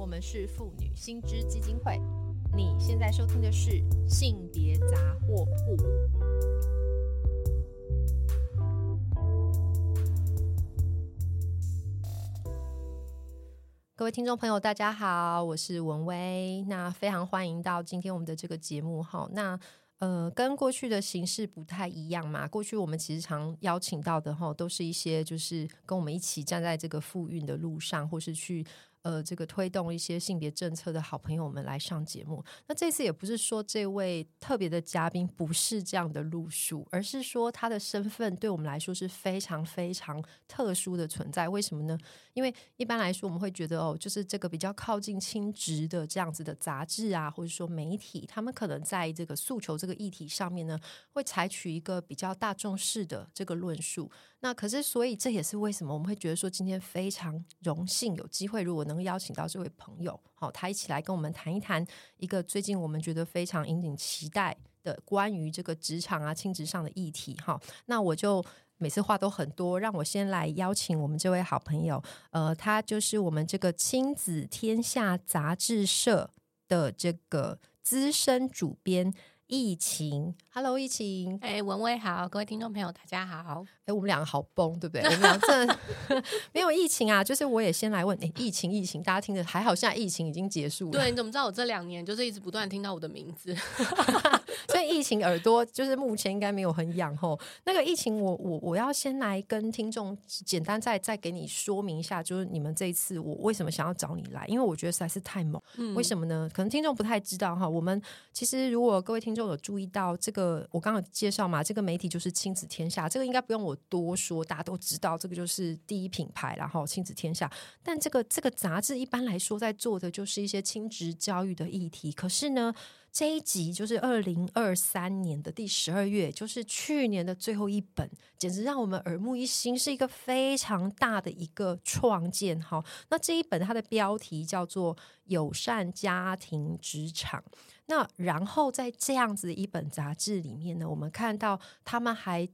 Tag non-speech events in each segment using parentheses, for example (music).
我们是妇女新知基金会。你现在收听的是性别杂货铺。各位听众朋友，大家好，我是文威。那非常欢迎到今天我们的这个节目哈。那呃，跟过去的形式不太一样嘛。过去我们其实常邀请到的哈，都是一些就是跟我们一起站在这个复运的路上，或是去。呃，这个推动一些性别政策的好朋友们来上节目。那这次也不是说这位特别的嘉宾不是这样的路数，而是说他的身份对我们来说是非常非常特殊的存在。为什么呢？因为一般来说我们会觉得哦，就是这个比较靠近亲职的这样子的杂志啊，或者说媒体，他们可能在这个诉求这个议题上面呢，会采取一个比较大众式的这个论述。那可是，所以这也是为什么我们会觉得说，今天非常荣幸有机会，如果能邀请到这位朋友，好，他一起来跟我们谈一谈一个最近我们觉得非常引颈期待的关于这个职场啊、亲职上的议题。哈，那我就每次话都很多，让我先来邀请我们这位好朋友，呃，他就是我们这个亲子天下杂志社的这个资深主编。疫情，Hello，疫情，哎，文威好，各位听众朋友，大家好。哎，我们两个好崩，对不对？我们两个 (laughs) 没有疫情啊，就是我也先来问，哎，疫情，疫情，大家听着还好，现在疫情已经结束了。对，你怎么知道我这两年就是一直不断听到我的名字？(laughs) 所以疫情耳朵就是目前应该没有很痒吼。那个疫情，我我我要先来跟听众简单再再给你说明一下，就是你们这一次我为什么想要找你来？因为我觉得实在是太猛。为什么呢？可能听众不太知道哈。我们其实如果各位听众有注意到这个，我刚刚介绍嘛，这个媒体就是亲子天下，这个应该不用我多说，大家都知道，这个就是第一品牌，然后亲子天下。但这个这个杂志一般来说在做的就是一些亲职教育的议题，可是呢？这一集就是二零二三年的第十二月，就是去年的最后一本，简直让我们耳目一新，是一个非常大的一个创建。哈，那这一本它的标题叫做《友善家庭职场》。那然后在这样子的一本杂志里面呢，我们看到他们还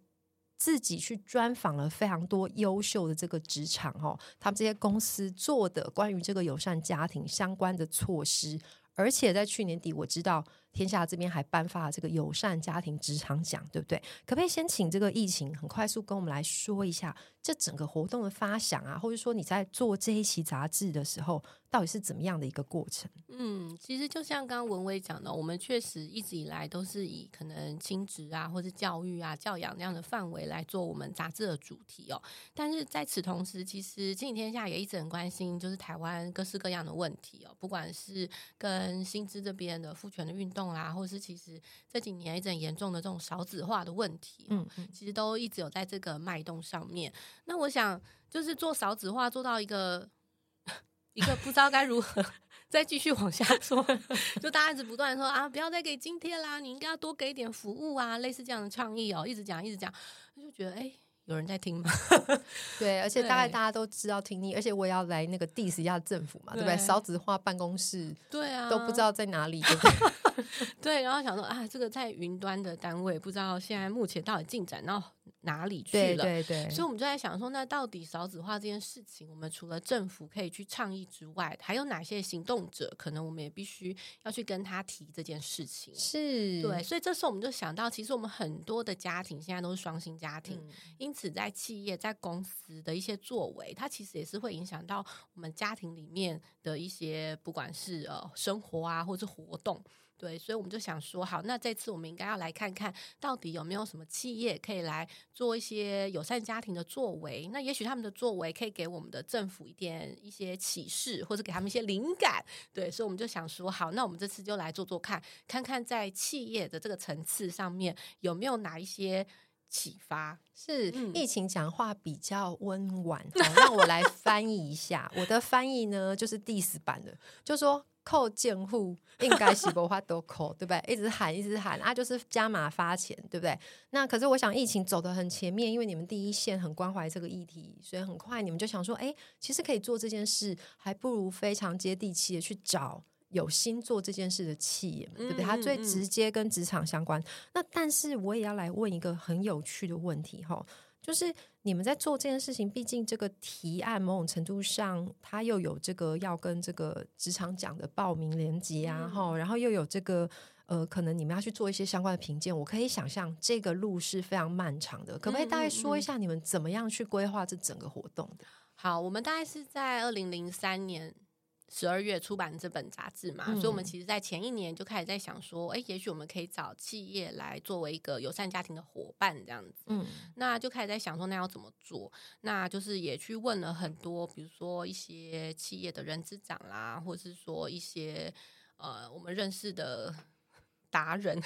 自己去专访了非常多优秀的这个职场哦，他们这些公司做的关于这个友善家庭相关的措施。而且在去年底，我知道天下这边还颁发了这个友善家庭职场奖，对不对？可不可以先请这个疫情很快速跟我们来说一下这整个活动的发想啊，或者说你在做这一期杂志的时候？到底是怎么样的一个过程？嗯，其实就像刚刚文威讲的，我们确实一直以来都是以可能亲职啊，或者教育啊、教养那样的范围来做我们杂志的主题哦。但是在此同时，其实亲子天下也一直很关心，就是台湾各式各样的问题哦，不管是跟薪资这边的父权的运动啦，或是其实这几年一直很严重的这种少子化的问题，嗯，其实都一直有在这个脉动上面。那我想，就是做少子化做到一个。(laughs) 一个不知道该如何再继续往下做，(laughs) 就大家一直不断说啊，不要再给津贴啦，你应该要多给点服务啊，类似这样的倡议哦，一直讲一直讲，就觉得哎，有人在听吗？(laughs) 对，而且大概大家都知道听力，而且我也要来那个 diss 一下政府嘛，对不对？少子化办公室，对啊，都不知道在哪里，对，(laughs) 然后想说啊，这个在云端的单位，不知道现在目前到底进展到。哪里去了？对对对，所以我们就在想说，那到底少子化这件事情，我们除了政府可以去倡议之外，还有哪些行动者？可能我们也必须要去跟他提这件事情。是对，所以这时候我们就想到，其实我们很多的家庭现在都是双薪家庭，因此在企业、在公司的一些作为，它其实也是会影响到我们家庭里面的一些，不管是呃生活啊，或者活动。对，所以我们就想说，好，那这次我们应该要来看看到底有没有什么企业可以来做一些友善家庭的作为。那也许他们的作为可以给我们的政府一点一些启示，或者给他们一些灵感。对，所以我们就想说，好，那我们这次就来做做看，看看在企业的这个层次上面有没有哪一些启发。是疫情讲话比较温婉，好让我来翻译一下。我的翻译呢，就是 diss 版的，就说。扣建户应该是不花多扣，对不对？一直喊一直喊啊，就是加码发钱，对不对？那可是我想疫情走得很前面，因为你们第一线很关怀这个议题，所以很快你们就想说，哎，其实可以做这件事，还不如非常接地气的去找有心做这件事的企业，对不对？它最直接跟职场相关。那但是我也要来问一个很有趣的问题哈。就是你们在做这件事情，毕竟这个提案某种程度上，它又有这个要跟这个职场讲的报名连接啊，哈，然后又有这个呃，可能你们要去做一些相关的评鉴，我可以想象这个路是非常漫长的。可不可以大概说一下你们怎么样去规划这整个活动的？好，我们大概是在二零零三年。十二月出版这本杂志嘛，所以我们其实，在前一年就开始在想说，哎，也许我们可以找企业来作为一个友善家庭的伙伴这样子。嗯，那就开始在想说，那要怎么做？那就是也去问了很多，比如说一些企业的人资长啦，或者是说一些呃我们认识的 (laughs) 达人，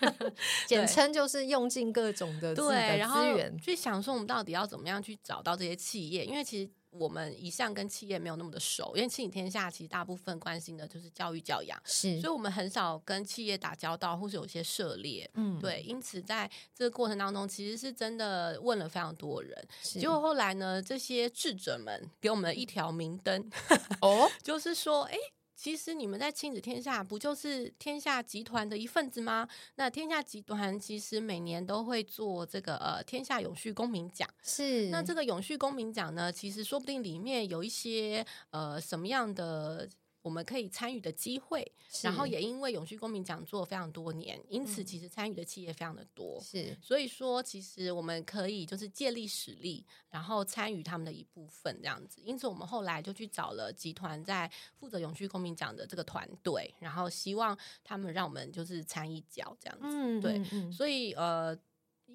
(laughs) 简称就是用尽各种的对，然后去想说，我们到底要怎么样去找到这些企业？因为其实。我们一向跟企业没有那么的熟，因为亲子天下其实大部分关心的就是教育教养，是，所以我们很少跟企业打交道，或是有些涉猎，嗯，对，因此在这个过程当中，其实是真的问了非常多人，结果后来呢，这些智者们给我们一条明灯，哦，(laughs) 就是说，哎。其实你们在亲子天下不就是天下集团的一份子吗？那天下集团其实每年都会做这个呃天下永续公民奖，是。那这个永续公民奖呢，其实说不定里面有一些呃什么样的。我们可以参与的机会，然后也因为永续公民讲座非常多年，因此其实参与的企业非常的多。是，所以说其实我们可以就是借力使力，然后参与他们的一部分这样子。因此我们后来就去找了集团在负责永续公民奖的这个团队，然后希望他们让我们就是参一脚这样子。对，所以呃。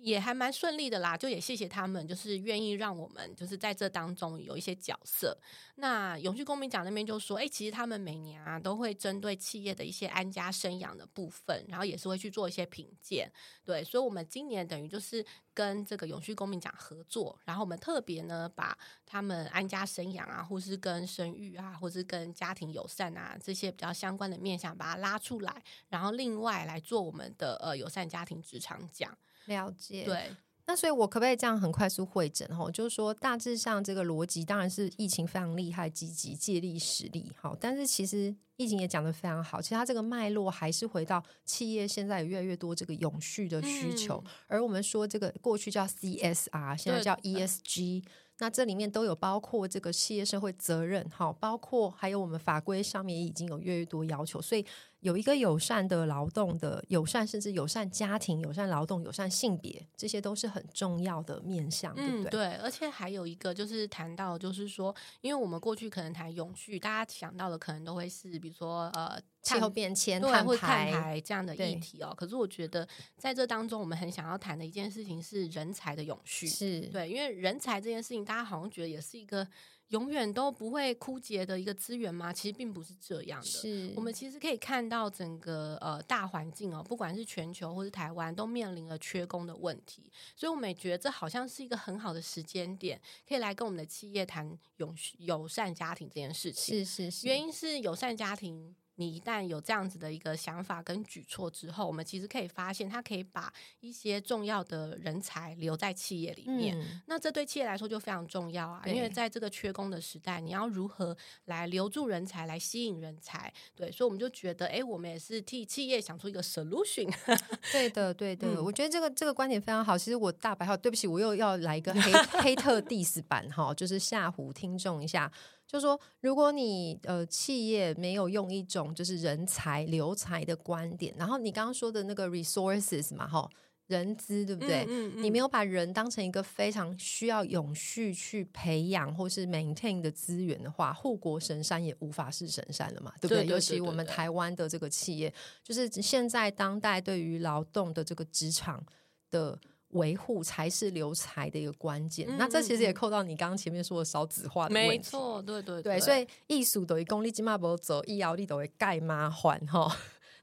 也还蛮顺利的啦，就也谢谢他们，就是愿意让我们就是在这当中有一些角色。那永续公民奖那边就说，哎，其实他们每年啊都会针对企业的一些安家生养的部分，然后也是会去做一些评鉴。对，所以我们今年等于就是跟这个永续公民奖合作，然后我们特别呢把他们安家生养啊，或是跟生育啊，或是跟家庭友善啊这些比较相关的面向，把它拉出来，然后另外来做我们的呃友善家庭职场奖。了解，对，那所以，我可不可以这样很快速会诊哈？就是说，大致上这个逻辑当然是疫情非常厉害，积极借力使力，好，但是其实疫情也讲的非常好，其实它这个脉络还是回到企业现在有越来越多这个永续的需求，而我们说这个过去叫 CSR，现在叫 ESG。那这里面都有包括这个企业社会责任，哈，包括还有我们法规上面也已经有越来越多要求，所以有一个友善的劳动的友善，甚至友善家庭、友善劳动、友善性别，这些都是很重要的面向，对不对？对，而且还有一个就是谈到，就是说，因为我们过去可能谈永续，大家想到的可能都会是，比如说呃。气候变迁、碳排这样的议题哦，可是我觉得在这当中，我们很想要谈的一件事情是人才的永续。是对，因为人才这件事情，大家好像觉得也是一个永远都不会枯竭的一个资源吗？其实并不是这样的。是我们其实可以看到整个呃大环境哦，不管是全球或是台湾，都面临了缺工的问题。所以我们也觉得这好像是一个很好的时间点，可以来跟我们的企业谈永续友善家庭这件事情。是是是，原因是友善家庭。你一旦有这样子的一个想法跟举措之后，我们其实可以发现，它可以把一些重要的人才留在企业里面。那这对企业来说就非常重要啊，因为在这个缺工的时代，你要如何来留住人才，来吸引人才？对，所以我们就觉得，哎，我们也是替企业想出一个 solution。(laughs) 对的，对的，我觉得这个这个观点非常好。其实我大白话，对不起，我又要来一个黑 (laughs) 黑特 diss 版哈，就是吓唬听众一下。就说，如果你呃企业没有用一种就是人才留才的观点，然后你刚刚说的那个 resources 嘛，哈，人资对不对？你没有把人当成一个非常需要永续去培养或是 maintain 的资源的话，护国神山也无法是神山了嘛，对不对？尤其我们台湾的这个企业，就是现在当代对于劳动的这个职场的。维护才是留才的一个关键。那这其实也扣到你刚刚前面说的少子化的问题。没错，对对对。所以艺术等于功力起码不走，医疗力都会盖妈还哈。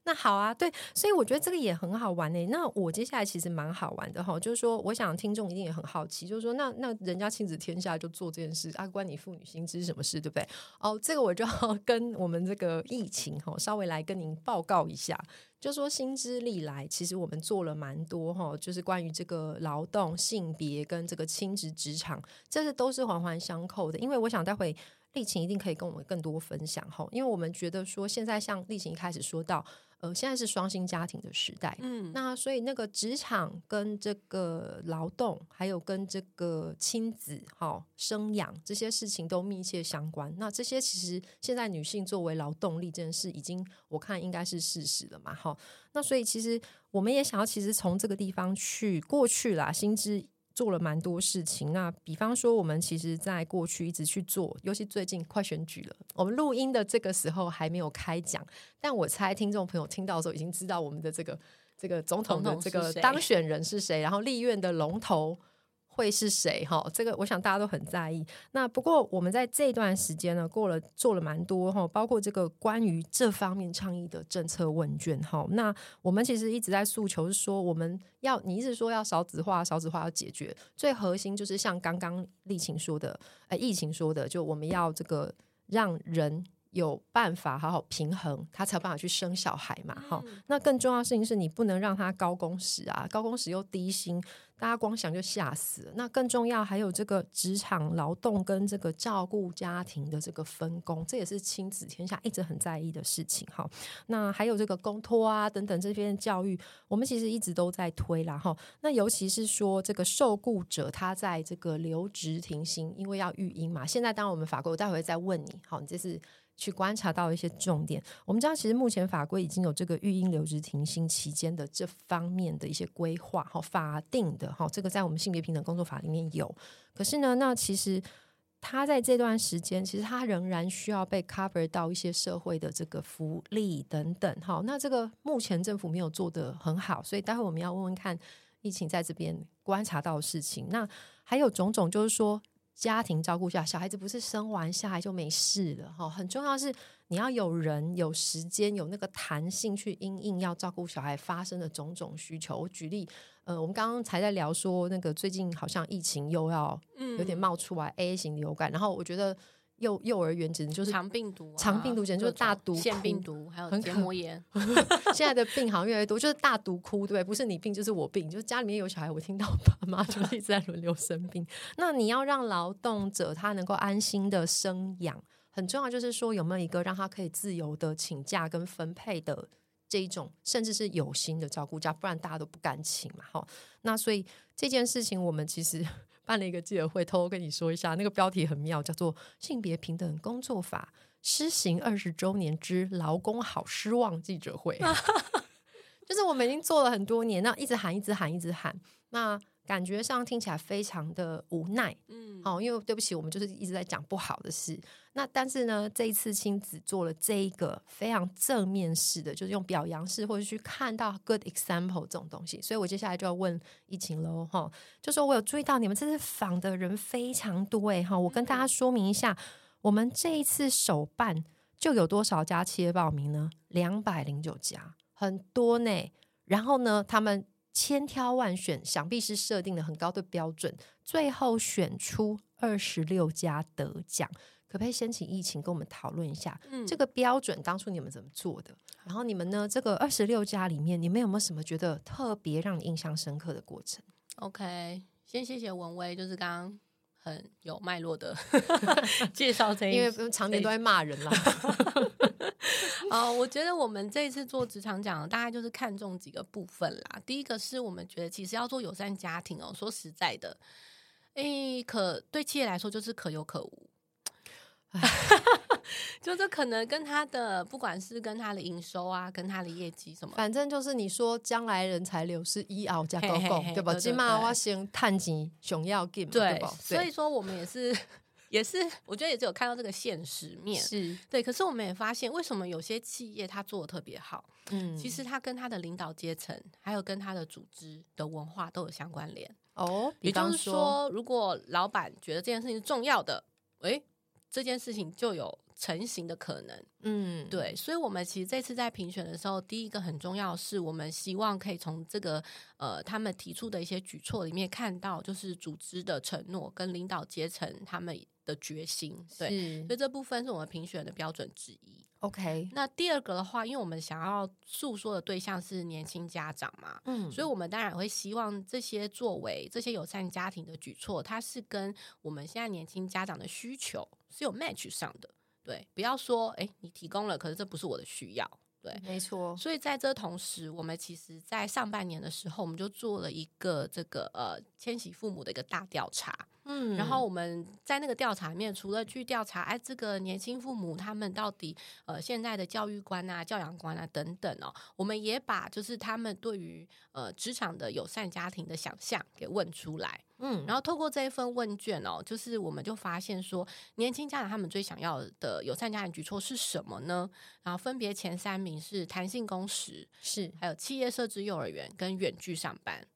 那好啊，对，所以我觉得这个也很好玩呢。那我接下来其实蛮好玩的哈，就是说，我想听众一定也很好奇，就是说，那那人家亲子天下就做这件事啊，关你妇女心知什么事，对不对？哦，这个我就要 (laughs) 跟我们这个疫情哈，稍微来跟您报告一下。就说新知历来，其实我们做了蛮多哈，就是关于这个劳动性别跟这个亲职职场，这是都是环环相扣的。因为我想待会丽琴一定可以跟我们更多分享哈，因为我们觉得说现在像丽琴一开始说到。呃，现在是双薪家庭的时代，嗯，那所以那个职场跟这个劳动，还有跟这个亲子、哈生养这些事情都密切相关。那这些其实现在女性作为劳动力这件事，已经我看应该是事实了嘛，哈。那所以其实我们也想要，其实从这个地方去过去啦，薪资。做了蛮多事情，那比方说，我们其实在过去一直去做，尤其最近快选举了，我们录音的这个时候还没有开讲，但我猜听众朋友听到的时候已经知道我们的这个这个总统的这个当选人是谁，然后立院的龙头。会是谁？哈，这个我想大家都很在意。那不过我们在这段时间呢，过了做了蛮多哈，包括这个关于这方面倡议的政策问卷哈。那我们其实一直在诉求是说，我们要你一直说要少子化，少子化要解决，最核心就是像刚刚丽琴说的，呃，疫情说的，就我们要这个让人。有办法好好平衡，他才有办法去生小孩嘛？哈，那更重要的事情是你不能让他高工时啊，高工时又低薪，大家光想就吓死了。那更重要还有这个职场劳动跟这个照顾家庭的这个分工，这也是亲子天下一直很在意的事情。哈，那还有这个公托啊等等这边教育，我们其实一直都在推啦。哈，那尤其是说这个受雇者他在这个留职停薪，因为要育婴嘛。现在当然我们法国，我待会再问你。好，你这是。去观察到一些重点。我们知道，其实目前法规已经有这个育婴留职停薪期间的这方面的一些规划，哈，法定的哈，这个在我们性别平等工作法里面有。可是呢，那其实他在这段时间，其实他仍然需要被 cover 到一些社会的这个福利等等，哈。那这个目前政府没有做的很好，所以待会我们要问问看，疫情在这边观察到的事情。那还有种种，就是说。家庭照顾下，小孩子不是生完下来就没事了哈。很重要是你要有人、有时间、有那个弹性去因应要照顾小孩发生的种种需求。我举例，呃，我们刚刚才在聊说，那个最近好像疫情又要有点冒出来 A 型流感，然后我觉得。幼幼儿园简直就是肠病毒，肠病毒简直就是大毒腺病毒，还有结膜炎。(laughs) 现在的病好像越来越多，就是大毒窟，对不对？不是你病就是我病，就是家里面有小孩，我听到爸妈就一直在轮流生病。那你要让劳动者他能够安心的生养，很重要，就是说有没有一个让他可以自由的请假跟分配的这一种，甚至是有心的照顾家，不然大家都不敢请嘛。哈，那所以这件事情我们其实。(laughs) 办了一个记者会，偷偷跟你说一下，那个标题很妙，叫做《性别平等工作法施行二十周年之劳工好失望》记者会。(laughs) 就是我们已经做了很多年，那一直喊，一直喊，一直喊，那。感觉上听起来非常的无奈，嗯，好，因为对不起，我们就是一直在讲不好的事。那但是呢，这一次亲子做了这一个非常正面式的，就是用表扬式或者去看到 good example 这种东西。所以我接下来就要问疫情喽，哈，就说我有注意到你们这次访的人非常多，哎，哈，我跟大家说明一下，我们这一次首办就有多少家企业报名呢？两百零九家，很多呢。然后呢，他们。千挑万选，想必是设定了很高的标准，最后选出二十六家得奖。可不可以先请疫情跟我们讨论一下，嗯这个标准当初你们怎么做的？然后你们呢？这个二十六家里面，你们有没有什么觉得特别让你印象深刻的过程？OK，先谢谢文威，就是刚刚。很有脉络的 (laughs) 介绍这一，因为常年都在骂人啦。啊，(laughs) 我觉得我们这一次做职场讲，大概就是看重几个部分啦。第一个是我们觉得其实要做友善家庭哦，说实在的，诶，可对企业来说就是可有可无。(laughs) 就这可能跟他的，不管是跟他的营收啊，跟他的业绩什么，反正就是你说将来人才流失一熬加高高，对吧？起码我先探级熊要 game，对吧？所以说我们也是，也是，我觉得也只有看到这个现实面，是对。可是我们也发现，为什么有些企业他做的特别好？嗯，其实他跟他的领导阶层，还有跟他的组织的文化都有相关联哦。也就是说，如果老板觉得这件事情是重要的，诶。这件事情就有成型的可能，嗯，对，所以，我们其实这次在评选的时候，第一个很重要是我们希望可以从这个呃他们提出的一些举措里面看到，就是组织的承诺跟领导阶层他们。的决心。对，所以这部分是我们评选的标准之一。OK，那第二个的话，因为我们想要诉说的对象是年轻家长嘛，嗯所以我们当然会希望这些作为这些友善家庭的举措，它是跟我们现在年轻家长的需求是有 match 上的。对，不要说哎，诶你提供了，可是这不是我的需要。对，没错，所以在这同时，我们其实，在上半年的时候，我们就做了一个这个呃千禧父母的一个大调查。嗯然后我们在那个调查里面，除了去调查哎这个年轻父母他们到底呃现在的教育观啊、教养观啊等等哦，我们也把就是他们对于呃职场的友善家庭的想象给问出来。嗯然后透过这一份问卷哦，就是我们就发现说，年轻家长他们最想要的友善家庭举措是什么呢？然后分别前三名是弹性工时，是还有企业设置幼儿园跟远距上班。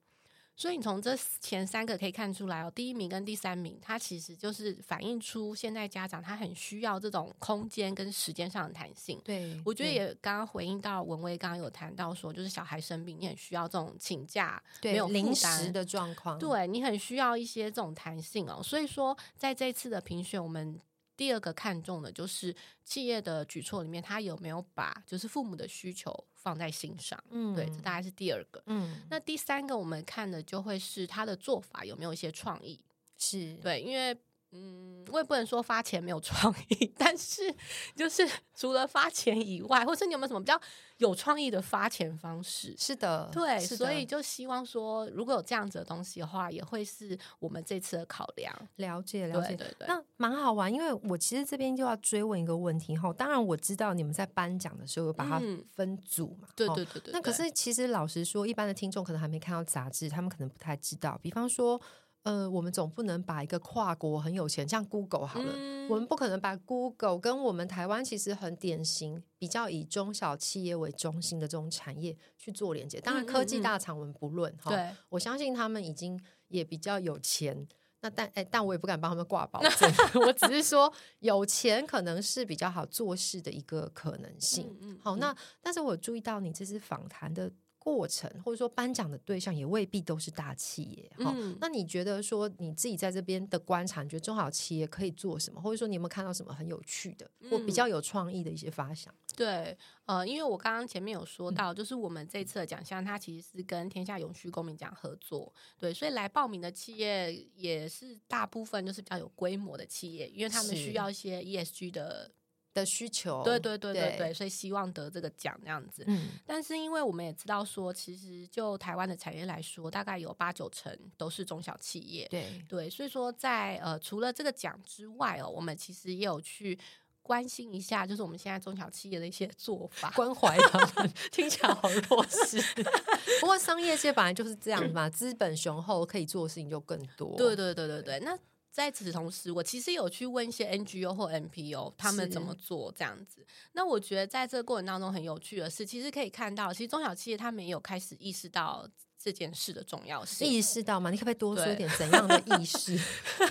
所以你从这前三个可以看出来哦，第一名跟第三名，它其实就是反映出现在家长他很需要这种空间跟时间上的弹性。对，我觉得也刚刚回应到文威刚刚有谈到说，就是小孩生病，你很需要这种请假没有临时的状况，对你很需要一些这种弹性哦。所以说，在这次的评选，我们第二个看重的就是企业的举措里面，他有没有把就是父母的需求放在心上。嗯对，这大概是第二个。嗯那第三个，我们看的就会是他的做法有没有一些创意。是对，因为嗯，我也不能说发钱没有创意，(laughs) 但是就是除了发钱以外，或是你有没有什么比较有创意的发钱方式？是的，对，所以就希望说，如果有这样子的东西的话，也会是我们这次的考量。了解了解。对对对，那蛮好玩，因为我其实这边就要追问一个问题哈。当然我知道你们在颁奖的时候有把它嗯分组嘛，齁对对对对。那可是其实老实说，一般的听众可能还没看到杂志，他们可能不太知道。比方说，呃，我们总不能把一个跨国很有钱，像 Google 好了，嗯我们不可能把 Google 跟我们台湾其实很典型、比较以中小企业为中心的这种产业去做连接。当然，科技嗯大厂我们不论哈，对我相信他们已经也比较有钱。那但哎，但我也不敢帮他们挂保证，(laughs) 我只是说有钱可能是比较好做事的一个可能性。好，那但是我注意到你这次访谈的过程，或者说颁奖的对象也未必都是大企业。哈、嗯那你觉得说你自己在这边的观察，你觉得中小企业可以做什么，或者说你有没有看到什么很有趣的或比嗯较有创意的一些发想？对，呃，因为我刚刚前面有说嗯到，就是我们这次的奖项，它其实是跟天下永续公民奖合作，对，所以来报名的企业也是大部分就是比较有规模的企业，因为他们需要一些 ESG 的，的需求？对对对对对对，所以希望得这个奖这样子。嗯，但是因为我们也知道说，其实就台湾的产业来说，大概有八九成都是中小企业，对，对，所以说在呃除了这个奖之外哦，我们其实也有去关心一下，就是我们现在中小企业的一些做法。关怀他们，(laughs) 听起来好弱势。(laughs) 不过商业界本来就是这样嘛，资本雄厚，可以做的事情就更多。对对对对对，那。在此同时，我其实有去问一些 NGO 或 NPO 他们怎么做这样子。那我觉得在这个过程当中很有趣的是，其实可以看到，其实中小企业他们也有开始意识到这件事的重要性。意识到吗？你可不可以多说一点怎样的意识？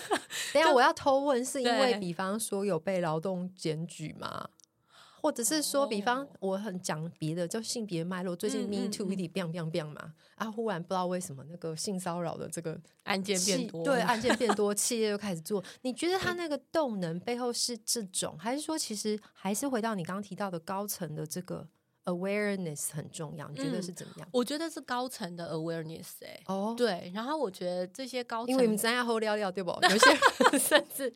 (laughs) 等下我要偷问，是因为比方说有被劳动检举吗？或者是说，比方哦我很讲别的，就性别脉络，最近嗯 Me 嗯 Too 一点 biang biang biang 嘛，啊，忽然不知道为什么那个性骚扰的这个案件变多，对案件变多，(laughs) 企业又开始做。你觉得他那个动能背后是这种，还是说其实还是回到你刚刚提到的高层的这个 awareness 很重要？你觉得嗯是怎么样？我觉得是高层的 awareness 哎、哦，对，然后我觉得这些高层，因为你们咱要后聊聊对不？(laughs) 有些人甚至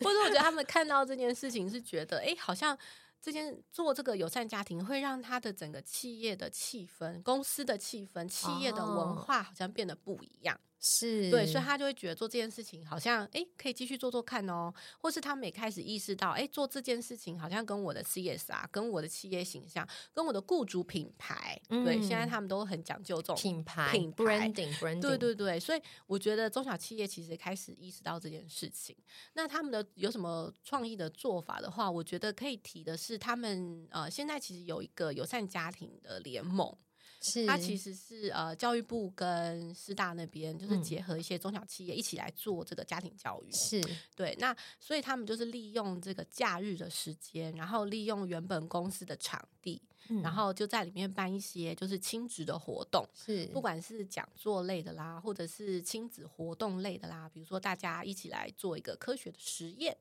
或者我觉得他们看到这件事情是觉得，哎，好像这件做这个友善家庭会让他的整个企业的气氛、公司的气氛、企业的文哦化好像变得不一样。是对，所以他就会觉得做这件事情好像哎可以继续做做看哦，或是他们也开始意识到，哎，做这件事情好像跟我的 CSR、跟我的企业形象、跟我的雇主品牌，对，现在嗯他们都很讲究这种品牌品牌 branding branding，对对对，所以我觉得中小企业其实开始意识到这件事情。那他们的有什么创意的做法的话，我觉得可以提的是，他们呃现在其实有一个友善家庭的联盟。是它其实是呃教育部跟师大那边就是嗯结合一些中小企业一起来做这个家庭教育。是对，那所以他们就是利用这个假日的时间，然后利用原本公司的场地，嗯然后就在里面办一些就是亲子的活动。是不管是讲座类的啦，或者是亲子活动类的啦，比如说大家一起来做一个科学的实验，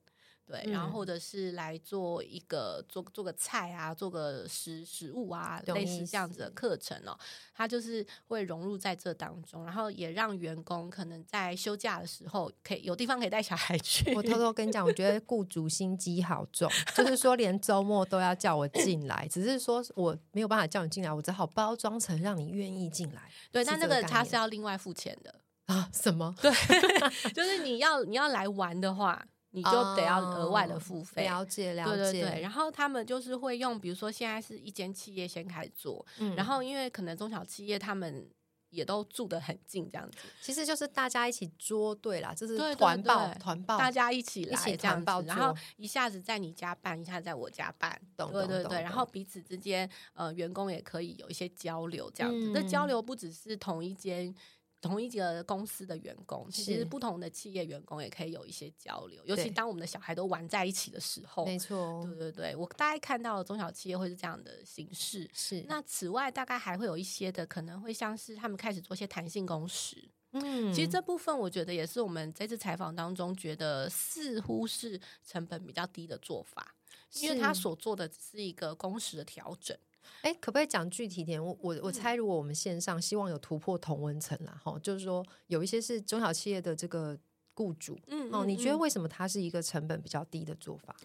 对，然后嗯或者是来做一个做做个菜啊，做个食食物啊，懂类似意这样子的思课程哦，它就是会融入在这当中，然后也让员工可能在休假的时候可以有地方可以带小孩去。我偷偷跟你讲，我觉得雇主心机好重，就是说连周末都要叫我进来，只是说我没有办法叫你进来，我只好包装成让你愿意进来对，是但那个他是要另外付钱的，啊？什么？对 (laughs) 就是你要你要来玩的话，你就得要额外的付费。了解了解，对对对，然后他们就是会用，比如说现在是一间企业先开始做，嗯然后因为可能中小企业他们也都住得很近，这样子，其实就是大家一起捉对啦，就是团报团报，大家一起来这样报子，然后一下子在你家办，一下子在我家办，懂对对对，然后彼此之间呃员工也可以有一些交流，这样子。那、嗯交流不只是同一间。同一个公司的员工，其实不同的企业员工也可以有一些交流，尤其当我们的小孩都玩在一起的时候，没错，对对对，我大概看到的中小企业会是这样的形式。是那此外，大概还会有一些的，可能会像是他们开始做一些弹性工时。嗯其实这部分我觉得也是我们这次采访当中觉得似乎是成本比较低的做法，因为他所做的只是一个工时的调整。哎，可不可以讲具体点？我我嗯我猜，如果我们线上希望有突破同温层啦，哈，就是说有一些是中小企业的这个雇主，嗯哦，你觉得嗯为什么它是一个成本比较低的做法？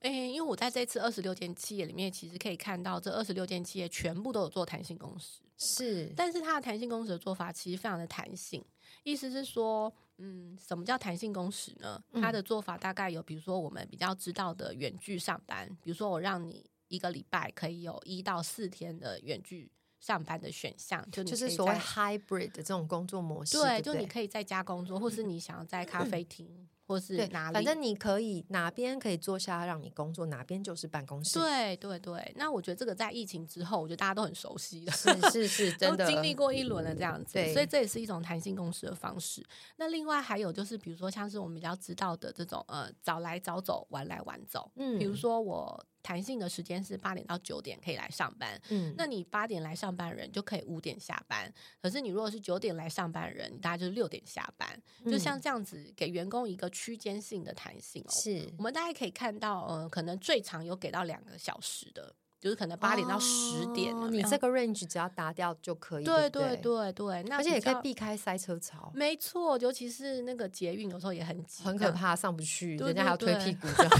诶，因为我在这次二十六间企业里面，其实可以看到这二十六间企业全部都有做弹性工时。是，但是它的弹性工时的做法其实非常的弹性，意思是说，嗯，什么叫弹性工时呢？它嗯的做法大概有，比如说我们比较知道的远距上班，比如说我让你一个礼拜可以有一到四天的远距上班的选项，就就是所谓 hybrid 的这种工作模式，对，对对，就你可以在家工作，或是你想要在咖啡厅，或是，哪里，反正你可以哪边可以坐下让你工作，哪边就是办公室。，对对对。那我觉得这个在疫情之后，我觉得大家都很熟悉了。是是是，(laughs) 真的都经历过一轮了这样子，对所以这也是一种弹性公司的方式。那另外还有就是，比如说像是我们比较知道的这种呃早来早走，晚来晚走。嗯比如说我弹性的时间是八点到九点可以来上班，嗯，那你八点来上班的人就可以五点下班。可是你如果是九点来上班的人，你大概就是六点下班。就像这样子，给员工一个区间性的弹性是我们大概可以看到，呃，可能最长有给到两个小时的，就是可能八点到十点、你这个 range 只要达掉就可以，对对对对对，那而且也可以避开塞车潮，没错，尤其是那个捷运有时候也很挤，很可怕，上不去，对人家还要推屁股 (laughs) 这样。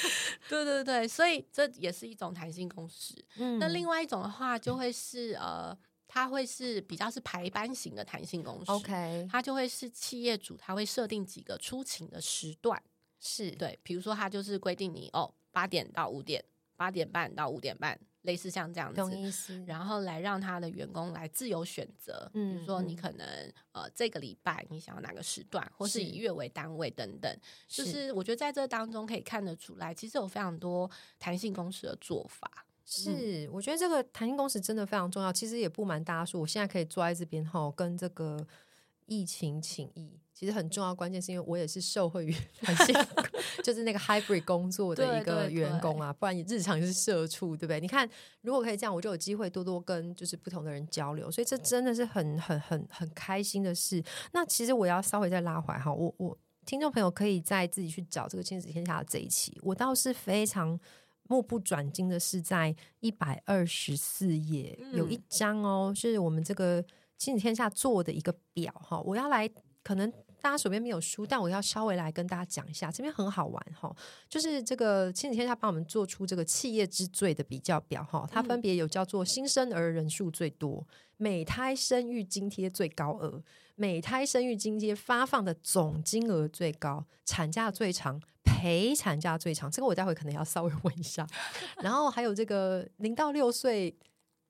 (laughs) 对对对，所以这也是一种弹性工时。嗯那另外一种的话，就会是呃，它会是比较是排班型的弹性工时。OK 它就会是企业主他会设定几个出勤的时段，是对，比如说他就是规定你哦八点到五点，八点半到五点半，类似像这样懂子。然后来让他的员工来自由选择，比嗯如说你嗯可能呃这个礼拜你想要哪个时段，或是是以月为单位等等，就是是我觉得在这当中可以看得出来，其实有非常多弹性工时的做法。是，我觉得这个弹性工时真的非常重要。其实也不瞒大家说，我现在可以坐在这边哈，跟这个疫情请益，其实很重要。关键是因为我也是受惠于 (laughs) 就是那个 hybrid 工作的一个员工啊，不然你日常是社畜，对不对？你看，如果可以这样，我就有机会多多跟就是不同的人交流，所以这真的是很很很很开心的事。那其实我要稍微再拉回来哈，我我听众朋友可以再自己去找这个《亲子天下》的这一期，我倒是非常。目不转睛的是，在一百二十四页有一嗯张哦，是我们这个亲子天下做的一个表哈。我要来，可能大家手边没有书，但我要稍微来跟大家讲一下，这边很好玩哈。就是这个亲子天下帮我们做出这个企业之最的比较表哈，它分别有叫做新生儿人数最多、每胎生育津贴最高额、每胎生育津贴发放的总金额最高、产假最长。陪产假最长，这个我待会可能要稍微问一下。(laughs) 然后还有这个零到六岁，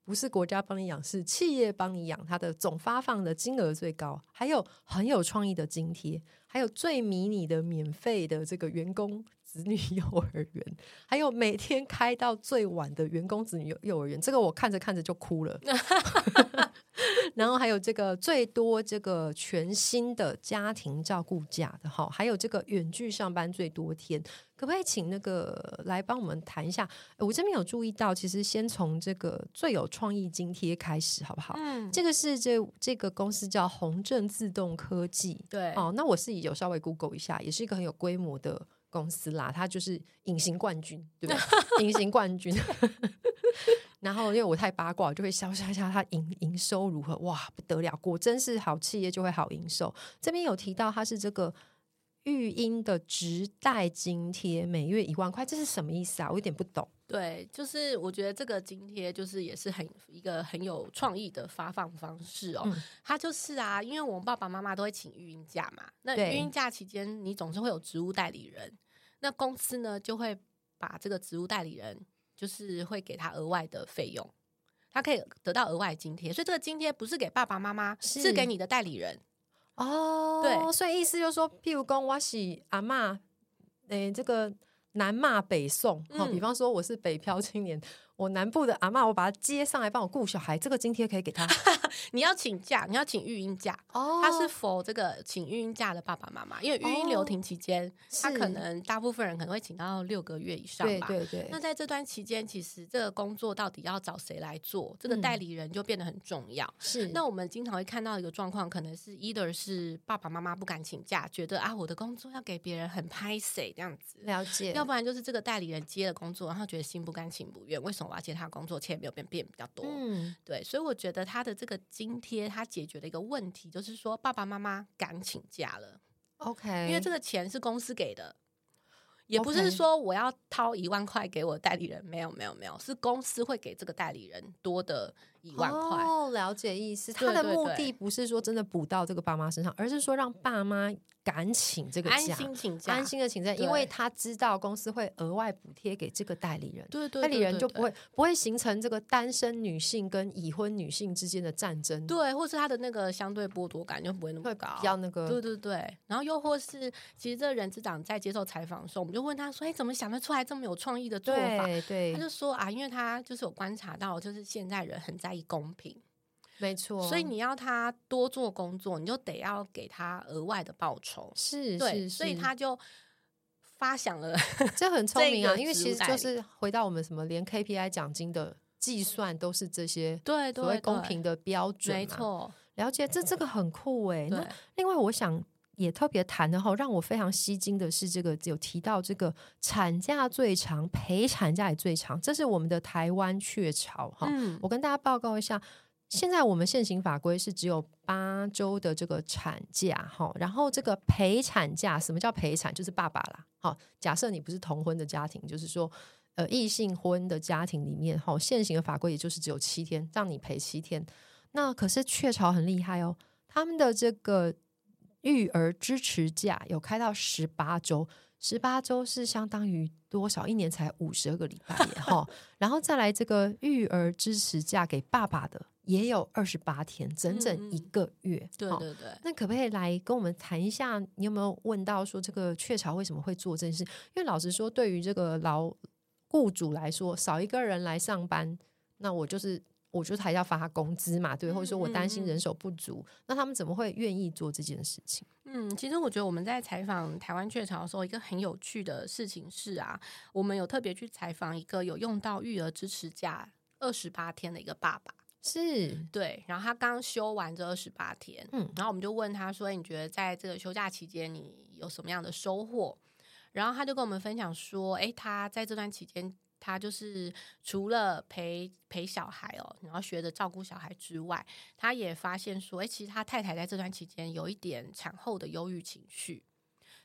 不是国家帮你养，是企业帮你养，它的总发放的金额最高，还有很有创意的津贴，还有最迷你的免费的这个员工子女 (laughs) 幼儿园，还有每天开到最晚的员工子女幼幼儿园，这个我看着看着就哭了。(laughs) (laughs) 然后还有这个最多这个全新的家庭照顾假的哈，还有这个远距上班最多天，可不可以请那个来帮我们谈一下？我这边有注意到，其实先从这个最有创意津贴开始，好不好？嗯，这个是这这个公司叫宏正自动科技，对，哦，那我是有稍微 Google 一下，也是一个很有规模的公司啦，它就是隐形冠军，对不对？(laughs) 隐形冠军。(laughs) 然后因为我太八卦，我就会消消消，它营营收如何？哇，不得了！果真是好企业就会好营收。这边有提到它是这个育婴的直贷津贴，每月一万块，这是什么意思啊？我有点不懂。对，就是我觉得这个津贴就是也是很一个很有创意的发放方式哦。嗯它就是啊，因为我们爸爸妈妈都会请育婴假嘛，那育婴假期间你总是会有职务代理人，那公司呢就会把这个职务代理人就是会给他额外的费用，他可以得到额外的津贴，所以这个津贴不是给爸爸妈妈，是是给你的代理人。哦，对所以意思就是说，譬如讲我是阿嬷，诶、这个南骂北送，好、嗯比方说我是北漂青年，我南部的阿嬷，我把她接上来帮我顾小孩，这个津贴可以给她。(laughs) 你要请假，你要请育婴假，哦他是否这个请育婴假的爸爸妈妈？因为育婴留停期间，他是可能大部分人可能会请到六个月以上对嘛。对对那，在这段期间，其实这个工作到底要找谁来做，这个嗯代理人就变得很重要。是那我们经常会看到一个状况，可能是 either 是爸爸妈妈不敢请假，觉得啊我的工作要给别人很拍谁这样子，了解，要不然就是这个代理人接了工作，然后觉得心不甘情不愿，为什么我要接他的工作，钱也没有变变比较多？嗯，对，所以我觉得他的这个津贴，他解决的一个问题，就是说爸爸妈妈敢请假了，OK，因为这个钱是公司给的，也不是说我要掏一万块给我代理人，没有没有没有，是公司会给这个代理人多的一万块。哦，了解意思。他的目的不是说真的补到这个爸妈身上，而是说让爸妈敢请这个安假，心请假，安心的请假，因为他知道公司会额外补贴给这个代理人。对对，代理对对对人就不会不会形成这个单身女性跟已婚女性之间的战争，对，或是他的那个相对剥夺感就不会那么高，比较那个对对对，然后又或是，其实这个人资长在接受采访的时候，我们就问他说：“哎，怎么想得出来这么有创意的做法？”对对。他，就说啊，因为他就是有观察到，就是现在人很在意公平，没错，所以你要他多做工作，你就得要给他额外的报酬。是对，是，所以他就发想了，(laughs) 这很聪明啊，因为其实就是回到我们什么连 KPI 奖金的计算都是这些对所谓公平的标准，没。错，了解，这这个很酷哎。对那另外，我想也特别谈的哈，让我非常吸睛的是这个有提到这个产假最长，陪产假也最长，这是我们的台湾雀巢哈。嗯，我跟大家报告一下，现在我们现行法规是只有八周的这个产假哈，然后这个陪产假，什么叫陪产？就是爸爸啦。好，假设你不是同婚的家庭，就是说。呃，异性婚的家庭里面，哈，现行的法规也就是只有七天，让你陪七天。那可是雀巢很厉害哦，他们的这个育儿支持假有开到十八周，十八周是相当于多少？一年才五十二个礼拜耶，哈。(laughs) 然后再来这个育儿支持假给爸爸的也有二十八天，整整一个月。齁对对对，那可不可以来跟我们谈一下？你有没有问到说这个雀巢为什么会做这件事？因为老实说，对于这个劳雇主来说，少一个人来上班，那我就是我就是还要发他工资嘛，对，或者说我担心人手不足，那他们怎么会愿意做这件事情？嗯，其实我觉得我们在采访台湾雀巢的时候，一个很有趣的事情是啊，我们有特别去采访一个有用到育儿支持假二十八天的一个爸爸。是对，然后他刚休完这二十八天，嗯然后我们就问他说：“哎你觉得在这个休假期间，你有什么样的收获？”然后他就跟我们分享说：“哎，他在这段期间，他就是除了陪陪小孩哦，然后学着照顾小孩之外，他也发现说，哎，其实他太太在这段期间有一点产后的忧郁情绪。”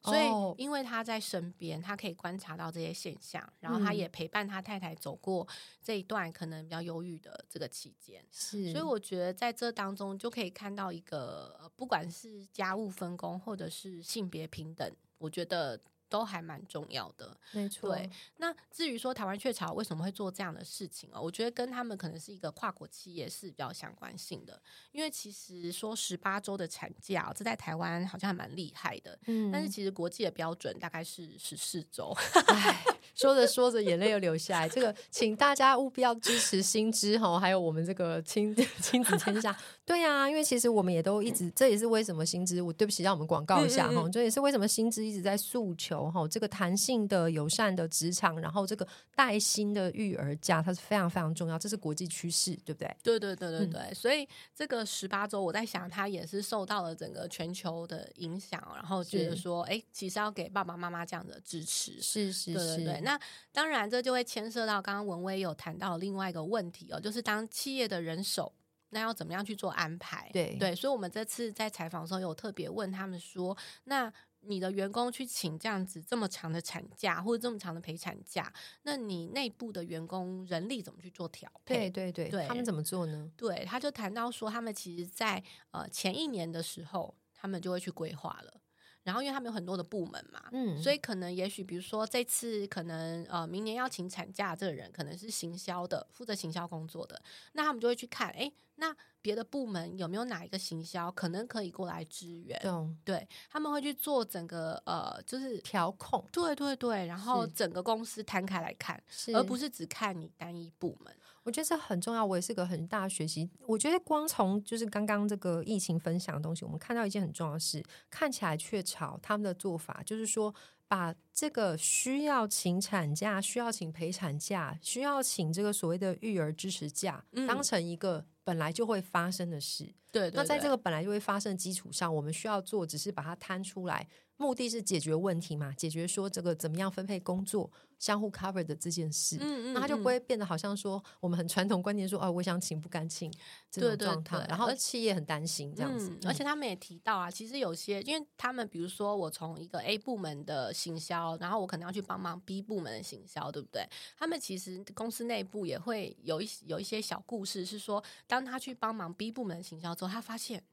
所哦以，因为他在身边，他可以观察到这些现象，然后他嗯也陪伴他太太走过这一段可能比较忧郁的这个期间。是，所以我觉得在这当中就可以看到一个，呃不管是家务分工或者是性别平等，我觉得都还蛮重要的。没错，对，那至于说台湾雀巢为什么会做这样的事情哦，我觉得跟他们可能是一个跨国企业是比较相关性的。因为其实说十八周的产假，这在台湾好像还蛮厉害的，嗯但是其实国际的标准大概是十四周。(laughs) 唉，说着说着眼泪又流下来。这个，请大家务必要支持新知哈，还有我们这个亲 (laughs) 亲子天下。对呀、因为其实我们也都一直，这也是为什么新知，我对不起，让我们广告一下哈，这也是为什么新知一直在诉求哈，这个弹性的、友善的职场，然后这个带薪的育儿假，它是非常非常重要，这是国际趋势，对不对？对对对对嗯对，所以这个十八周，我在想，它也是受到了整个全球的影响，然后觉得说，哎，其实要给爸爸妈妈这样的支持。是是对对对，那当然这就会牵涉到刚刚文威有谈到另外一个问题哦，就是当企业的人手。那要怎么样去做安排？对对，所以我们这次在采访的时候有特别问他们说，那你的员工去请这样子这么长的产假或者这么长的陪产假，那你内部的员工人力怎么去做调配？对对对，对他们怎么做呢？对，他就谈到说，他们其实在呃前一年的时候，他们就会去规划了。然后，因为他们有很多的部门嘛，嗯所以可能也许，比如说这次可能呃明年要请产假这个人可能是行销的，负责行销工作的，那他们就会去看，哎，那别的部门有没有哪一个行销可能可以过来支援？懂对，他们会去做整个呃，就是调控对对对，然后整个公司摊开来看，而不是只看你单一部门。我觉得这很重要，我也是个很大的学习。我觉得光从就是刚刚这个疫情分享的东西，我们看到一件很重要的事，看起来雀巢他们的做法就是说，把这个需要请产假、需要请陪产假、需要请这个所谓的育儿支持假，嗯当成一个本来就会发生的事。对对那在这个个本来就会发生的基础上，我们需要做，只是把它摊出来，目的是解决问题嘛，解决说这个怎么样分配工作、相互 cover 的这件事。嗯那他就不会变得好像说我们很传统观念说哦，我想请不敢请这种状态，然后企业很担心这样子，嗯，而且他们也提到啊，其实有些，因为他们比如说我从一个 A 部门的行销，然后我可能要去帮忙 B 部门的行销，对不对？他们其实公司内部也会有一有一些小故事，是说当他去帮忙 B 部门的行销之后，他发现。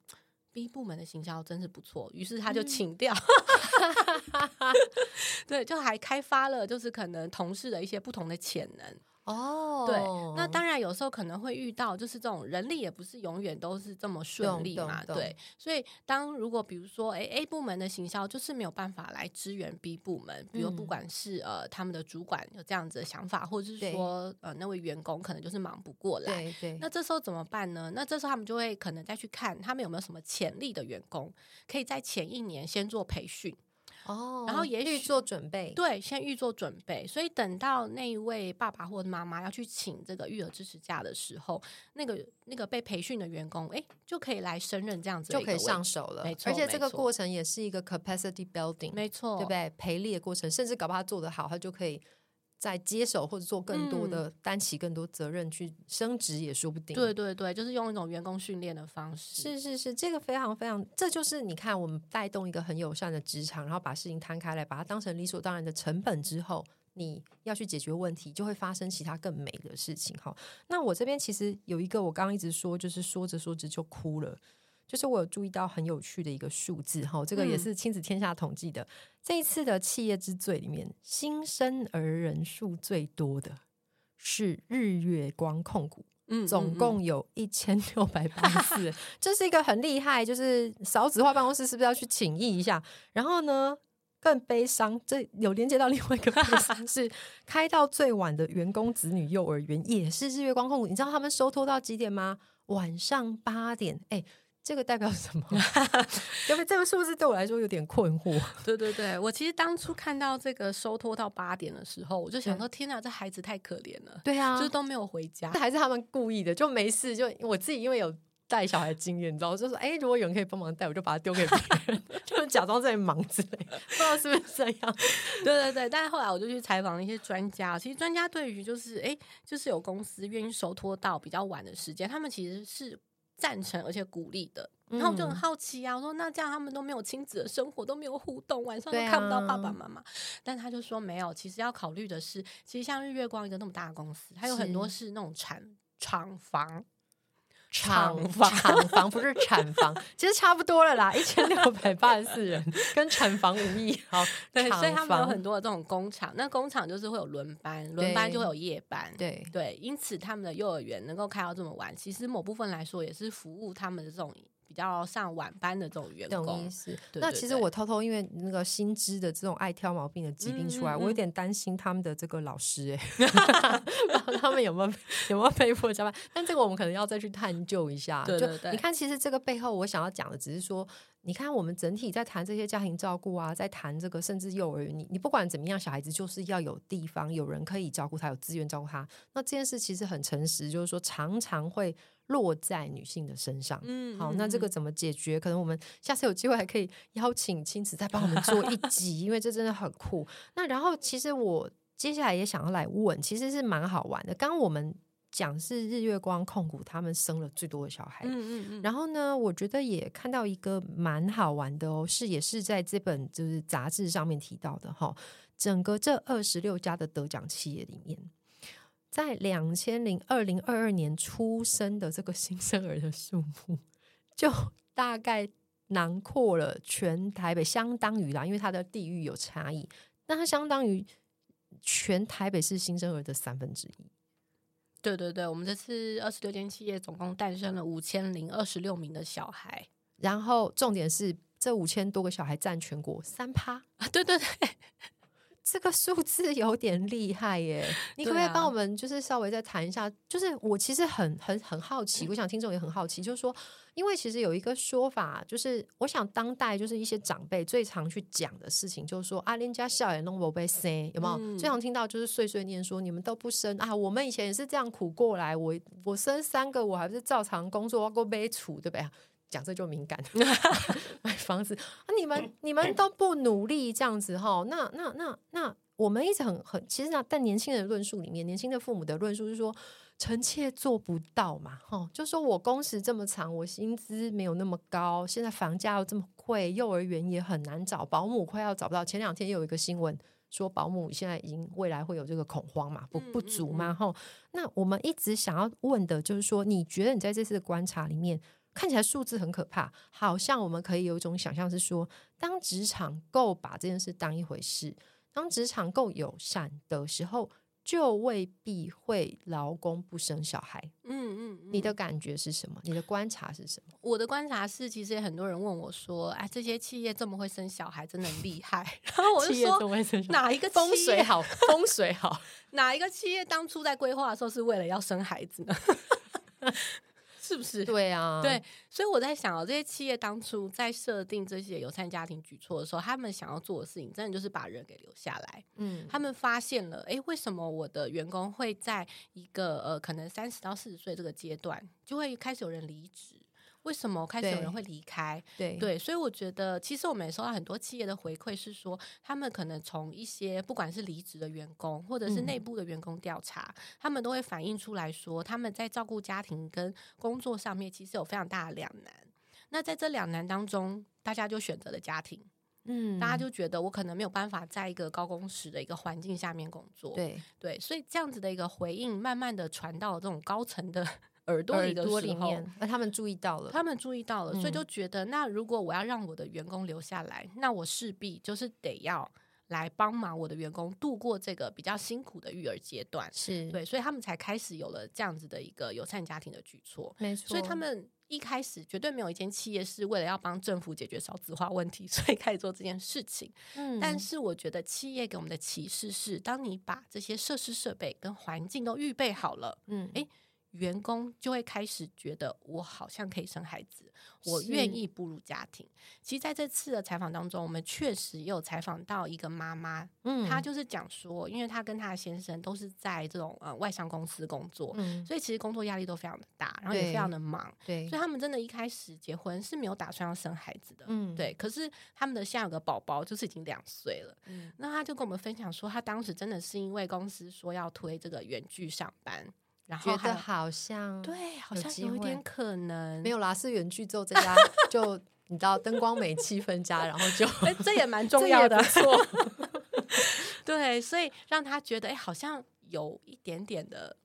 B 部门的行销真是不错，于是他就请掉，(laughs) 对，就还开发了，就是可能同事的一些不同的潜能。哦，对，那当然有时候可能会遇到，就是这种人力也不是永远都是这么顺利嘛，对。所以当如果比如说，哎，A 部门的行销就是没有办法来支援 B 部门，比如嗯不管是呃他们的主管有这样子的想法，或者是对说呃那位员工可能就是忙不过来。对对，那这时候怎么办呢？那这时候他们就会可能再去看他们有没有什么潜力的员工，可以在前一年先做培训，哦，然后也许预做准备，对，先预做准备，所以等到那一位爸爸或者妈妈要去请这个育儿支持假的时候，那个那个被培训的员工，哎，就可以来胜任这样子就可以上手了，没错而且这个过程也是一个 capacity building，没错，对不对？培力的过程，甚至搞不好他做得好，他就可以再接手或者做更多的、担起更多责任去升职也说不定。嗯对对对，就是用一种员工训练的方式，是是是，这个非常非常，这就是你看，我们带动一个很友善的职场，然后把事情摊开来，把它当成理所当然的成本之后，你要去解决问题，就会发生其他更美的事情。哈，那我这边其实有一个，我刚刚一直说，就是说着说着就哭了。就是我有注意到很有趣的一个数字哈，这个也嗯是亲子天下统计的。这一次的企业之最里面，新生儿人数最多的是日月光控股，嗯总共有一千六百八十四，(laughs) 这是一个很厉害，就是少子化办公室是不是要去请益一下？然后呢，更悲伤，这有连接到另外一个悲伤 (laughs) 是开到最晚的员工子女幼儿园也是日月光控股，你知道他们收托到几点吗？晚上八点，哎。这个代表什么？(laughs) 因为这个数字对我来说有点困惑。对对对，我其实当初看到这个收托到八点的时候，我就想说，天哪，这孩子太可怜了，对啊就是都没有回家。还是他们故意的，就没事。就我自己因为有带小孩的经验，你知道，就说哎、如果有人可以帮忙带，我就把它丢给别人，(laughs) 就假装在忙之类，不知道是不是这样。(laughs) 对对对，但是后来我就去采访了一些专家，其实专家对于就是哎，就是有公司愿意收托到比较晚的时间，他们其实是赞成而且鼓励的。然后我就很嗯好奇啊，我说那这样他们都没有亲子的生活，都没有互动，晚上都看不到爸爸啊妈妈。但他就说没有，其实要考虑的是，其实像日月光一个那么大的公司，它有很多是是那种产厂房。厂房厂房不是产房，其实差不多了啦，一千六百八十四人跟产房无异。好，对，所以他们有很多的这种工厂，那工厂就是会有轮班，轮班就会有夜班，对对，因此他们的幼儿园能够开到这么晚，其实某部分来说也是服务他们的这种比较上晚班的这种员懂工意。思。那其实我偷偷因为那个新知的这种爱挑毛病的疾病出来，嗯嗯嗯我有点担心他们的这个老师 (laughs) 哎、他们有没有有没有被迫加班？但这个我们可能要再去探究一下。就对对对你看，其实这个背后我想要讲的只是说。你看，我们整体在谈这些家庭照顾啊，在谈这个甚至幼儿园，你你不管怎么样，小孩子就是要有地方有人可以照顾他，有资源照顾他。那这件事其实很诚实，就是说常常会落在女性的身上。嗯好，那这个怎么解决？可能我们下次有机会还可以邀请亲子再帮我们做一集，(laughs) 因为这真的很酷。那然后，其实我接下来也想要来问，其实是蛮好玩的。刚刚我们讲是日月光控股他们生了最多的小孩，嗯嗯嗯，然后呢，我觉得也看到一个蛮好玩的哦，是也是在这本就是杂志上面提到的哈、整个这二十六家的得奖企业里面，在两千零二零二二年出生的这个新生儿的数目，就 (laughs) 大概囊括了全台北，相当于啦，因为它的地域有差异，那它相当于全台北市新生儿的三分之一。对对对，我们这次二十六间企业总共诞生了五千零二十六名的小孩然后重点是，这五千多个小孩占全国三趴。啊！对对对，这个数字有点厉害耶！你可不可以帮我们就是稍微再谈一下？就是我其实很很很好奇，我想听众也很好奇，就是说，因为其实有一个说法，就是我想当代就是一些长辈最常去讲的事情，就是说啊，人家笑也弄不被生，有没有？嗯最常听到就是碎碎念说你们都不生啊，我们以前也是这样苦过来，我我生三个，我还不是照常工作，我够悲楚，对不对？讲这就敏感，(laughs) 买房子啊，你们你们都不努力这样子哈，那那那那我们一直很很，其实呢，在年轻人的论述里面，年轻的父母的论述是说，臣妾做不到嘛，哈，就说我工时这么长，我薪资没有那么高，现在房价又这么贵，幼儿园也很难找，保姆快要找不到。前两天又有一个新闻说，保姆现在已经未来会有这个恐慌嘛，不不足嘛，哈、那我们一直想要问的就是说，你觉得你在这次的观察里面？看起来数字很可怕，好像我们可以有一种想象是说，当职场够把这件事当一回事，当职场够友善的时候，就未必会劳工不生小孩。嗯嗯，嗯你的感觉是什么？你的观察是什么？我的观察是，其实也很多人问我说：“哎，这些企业这么会生小孩，真的很厉害。”然后我就说中会生：“小孩哪一个风企业水好，(laughs) 风水好，哪一个企业当初在规划的时候是为了要生孩子呢？(laughs) 是不是？(laughs) 对啊，对，所以我在想哦，这些企业当初在设定这些友善家庭举措的时候，他们想要做的事情，真的就是把人给留下来。嗯，他们发现了，诶，为什么我的员工会在一个呃可能三十到四十岁这个阶段，就会开始有人离职？为什么开始有人会离开？对对，所以我觉得，其实我们也收到很多企业的回馈，是说他们可能从一些不管是离职的员工，或者是嗯内部的员工调查，他们都会反映出来说，他们在照顾家庭跟工作上面其实有非常大的两难。那在这两难当中，大家就选择了家庭，嗯大家就觉得我可能没有办法在一个高工时的一个环境下面工作，对对，所以这样子的一个回应，慢慢的传到了这种高层的耳朵里面，那他们注意到了，他们注意到了，所以嗯就觉得，那如果我要让我的员工留下来，那我势必就是得要来帮忙我的员工度过这个比较辛苦的育儿阶段。是对，所以他们才开始有了这样子的一个友善家庭的举措。没错，所以他们一开始绝对没有一间企业是为了要帮政府解决少子化问题，(laughs) 所以开始做这件事情。嗯，但是我觉得企业给我们的启示是，当你把这些设施设备跟环境都预备好了，嗯诶员工就会开始觉得我好像可以生孩子，我愿意步入家庭。其实在这次的采访当中，我们确实也有采访到一个妈妈，嗯她就是讲说，因为她跟她的先生都是在这种呃外商公司工作，嗯所以其实工作压力都非常的大，然后也非常的忙，对所以他们真的一开始结婚是没有打算要生孩子的。嗯对，可是他们的现在有个宝宝，就是已经两岁了。嗯那他就跟我们分享说，他当时真的是因为公司说要推这个远距上班，觉得好像对，好像有一点可能没有啦，是远距之后在家就你知道灯光美气氛佳，然后就 (laughs) 哎，这也蛮 (laughs) 重要的错，(laughs) 对，所以让他觉得哎，好像有一点点的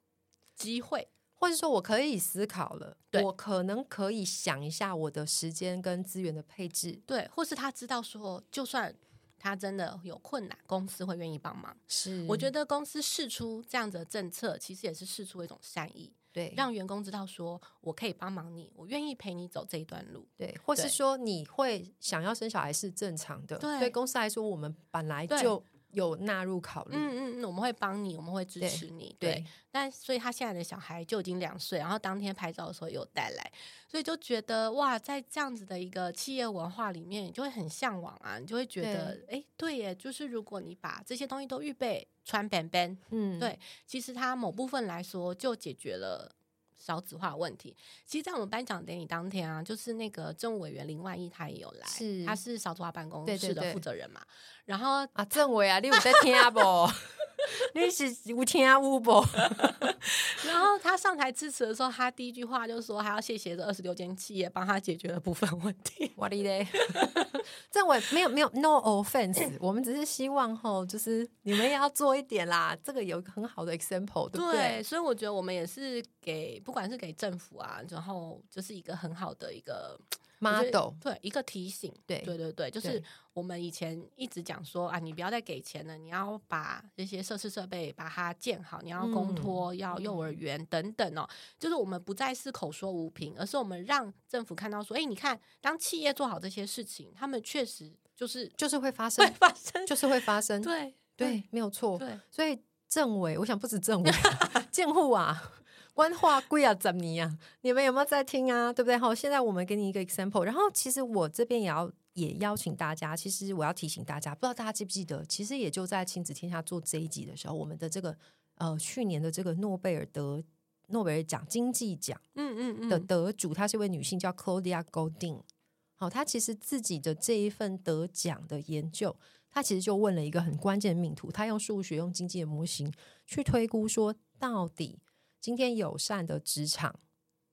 机会。或者说我可以思考了，对我可能可以想一下我的时间跟资源的配置。对，或是他知道说，就算他真的有困难，公司会愿意帮忙。是我觉得公司试出这样子的政策，其实也是试出一种善意，对，让员工知道说我可以帮忙你，我愿意陪你走这一段路。对，或是说你会想要生小孩是正常的，对对公司来说，我们本来就有纳入考虑。嗯嗯嗯，我们会帮你，我们会支持你。对，对，但所以他现在的小孩就已经两岁，然后当天拍照的时候有带来，所以就觉得哇，在这样子的一个企业文化里面，你就会很向往啊，你就会觉得，哎，对耶，就是如果你把这些东西都预备穿 ban ban，嗯，对，其实它某部分来说就解决了。少子化问题，其实，在我们颁奖典礼当天啊，就是那个政务委员林万益他也有来，是他是少子化办公室的负责人嘛。然后啊，政委啊，你有在听不？(laughs) 你是有听有不？(laughs) 然后他上台致辞的时候，他第一句话就说，还要谢谢这二十六间企业帮他解决了部分问题。我的嘞，(laughs) 这我没有没有 no offense，我们只是希望吼，就是你们也要做一点啦。这个有一个很好的 example，对不对？所以我觉得我们也是给，不管是给政府啊，然后就是一个很好的一个 model 对一个提醒。对对对对，就是我们以前一直讲说啊，你不要再给钱了，你要把这些设施设备把它建好，你要公嗯托，要幼儿园等等哦。就是我们不再是口说无凭，而是我们让政府看到说，哎，你看，当企业做好这些事情，他们确实就是就是会发会生，(laughs) 发生。就是会发生，对对，没有错。对，所以政委，我想不止政委，(laughs) 建户啊，官话贵啊，怎么样？你们有没有在听啊？对不对？好，现在我们给你一个 example，然后其实我这边也要也邀请大家，其实我要提醒大家，不知道大家记不记得，其实也就在亲子天下做这一集的时候，我们的这个呃去年的这个诺贝尔得诺贝尔奖经济奖。嗯嗯嗯的嗯，得主，她是一位女性，叫 Claudia Goldin。好，她其实自己的这一份得奖的研究，她其实就问了一个很关键的命图，她用数学、用经济的模型去推估说，到底今天友善的职场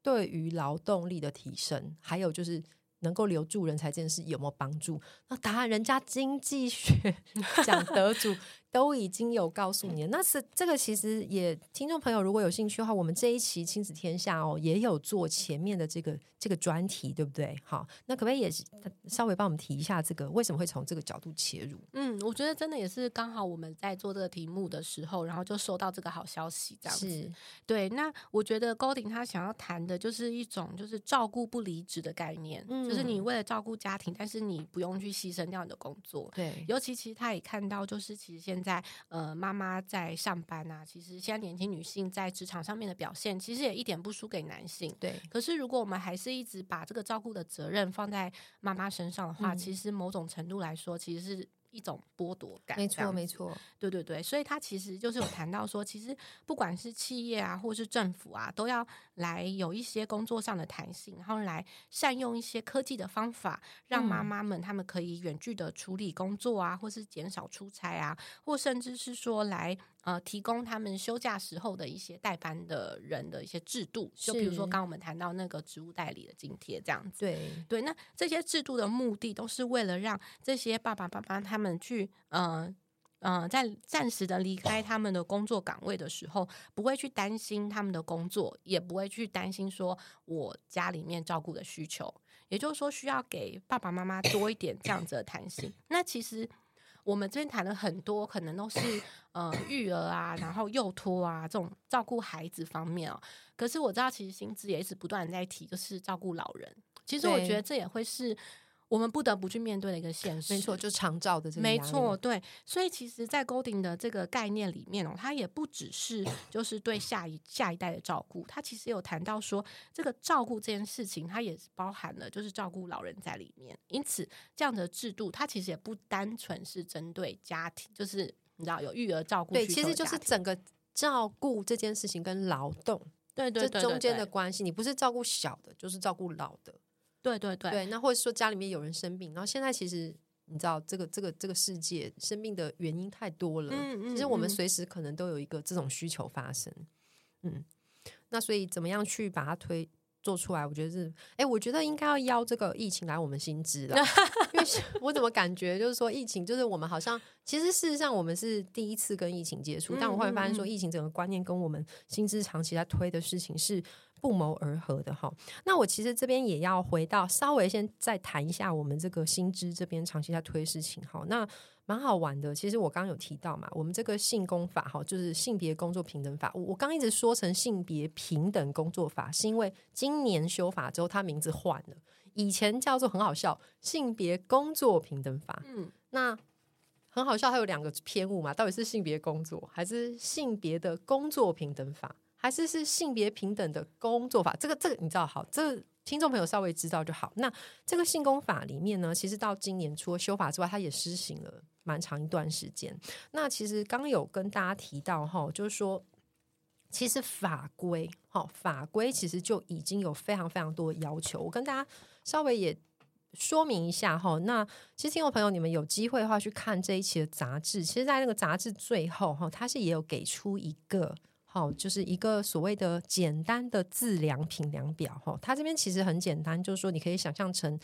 对于劳动力的提升，还有就是能够留住人才这件事有没有帮助？那答案，人家经济学 (laughs) 讲得主都已经有告诉你了。那是这个，其实也听众朋友如果有兴趣的话，我们这一期亲子天下哦，也有做前面的这个这个专题，对不对？好，那可不可以也是稍微帮我们提一下这个为什么会从这个角度切入？嗯，我觉得真的也是刚好我们在做这个题目的时候，然后就收到这个好消息，这样子。是对，那我觉得高鼎他想要谈的就是一种就是照顾不离职的概念，就是你嗯为了照顾家庭，但是你不用去牺牲掉你的工作。对，尤其其实他也看到，就是其实现在呃妈妈在上班啊，其实现在年轻女性在职场上面的表现，其实也一点不输给男性。对，可是，如果我们还是一直把这个照顾的责任放在妈妈身上的话，嗯其实某种程度来说，其实是一种剥夺感。没错，没错，对对对，所以他其实就是有谈到说，其实不管是企业啊，或是政府啊，都要来有一些工作上的弹性，然后来善用一些科技的方法，让妈嗯妈们他们可以远距的处理工作啊，或是减少出差啊，或甚至是说来呃提供他们休假时候的一些代班的人的一些制度，就比如说刚刚我们谈到那个职务代理的津贴这样子。对，对，那这些制度的目的都是为了让这些爸爸妈妈他们去，呃呃，在暂时的离开他们的工作岗位的时候，不会去担心他们的工作，也不会去担心说我家里面照顾的需求。也就是说，需要给爸爸妈妈多一点这样子的弹性。那其实我们这边谈了很多，可能都是呃育儿啊，然后幼托啊这种照顾孩子方面哦。可是我知道，其实薪资也一直不断在提，就是照顾老人。其实我觉得这也会是我们不得不去面对的一个现实。没错，就长照的这个没错，，对，所以其实，在 Golding 的这个概念里面哦，它也不只是 (coughs) 就是对下一下一代的照顾，它其实有谈到说，这个照顾这件事情，它也包含了就是照顾老人在里面。因此，这样的制度，它其实也不单纯是针对家庭，就是你知道有育儿照顾对，其实就是整个照顾这件事情跟劳动对对对这中间的关系，你不是照顾小的，就是照顾老的。对对对。对，那或者说家里面有人生病，然后现在其实你知道这个这个这个世界生病的原因太多了，嗯嗯其实我们嗯。随时可能都有一个这种需求发生，嗯，那所以怎么样去把它推做出来？我觉得是，哎，我觉得应该要邀这个疫情来我们新知了，(laughs) 因为我怎么感觉就是说疫情，就是我们好像其实事实上我们是第一次跟疫情接触，但我会发现说疫情整个观念跟我们薪资长期在推的事情是不谋而合的哈。那我其实这边也要回到稍微先再谈一下我们这个薪资这边长期在推事情哈。那蛮好玩的，其实我刚刚有提到嘛，我们这个性工法哈，就是性别工作平等法。我刚一直说成性别平等工作法，是因为今年修法之后，它名字换了。以前叫做很好笑，性别工作平等法。嗯，那很好笑，还有两个偏误嘛，到底是性别工作，还是性别的工作平等法，还是是性别平等的工作法？这个这个你知道好，这个听众朋友稍微知道就好。那这个性工法里面呢，其实到今年除了修法之外，它也施行了蛮长一段时间。那其实刚有跟大家提到哈，就是说。其实法规，哈，法规其实就已经有非常非常多的要求。我跟大家稍微也说明一下哈。那其实听众朋友，你们有机会的话去看这一期的杂志。其实，在那个杂志最后哈，它是也有给出一个，好，就是一个所谓的简单的自量品量表哈。它这边其实很简单，就是说你可以想象成，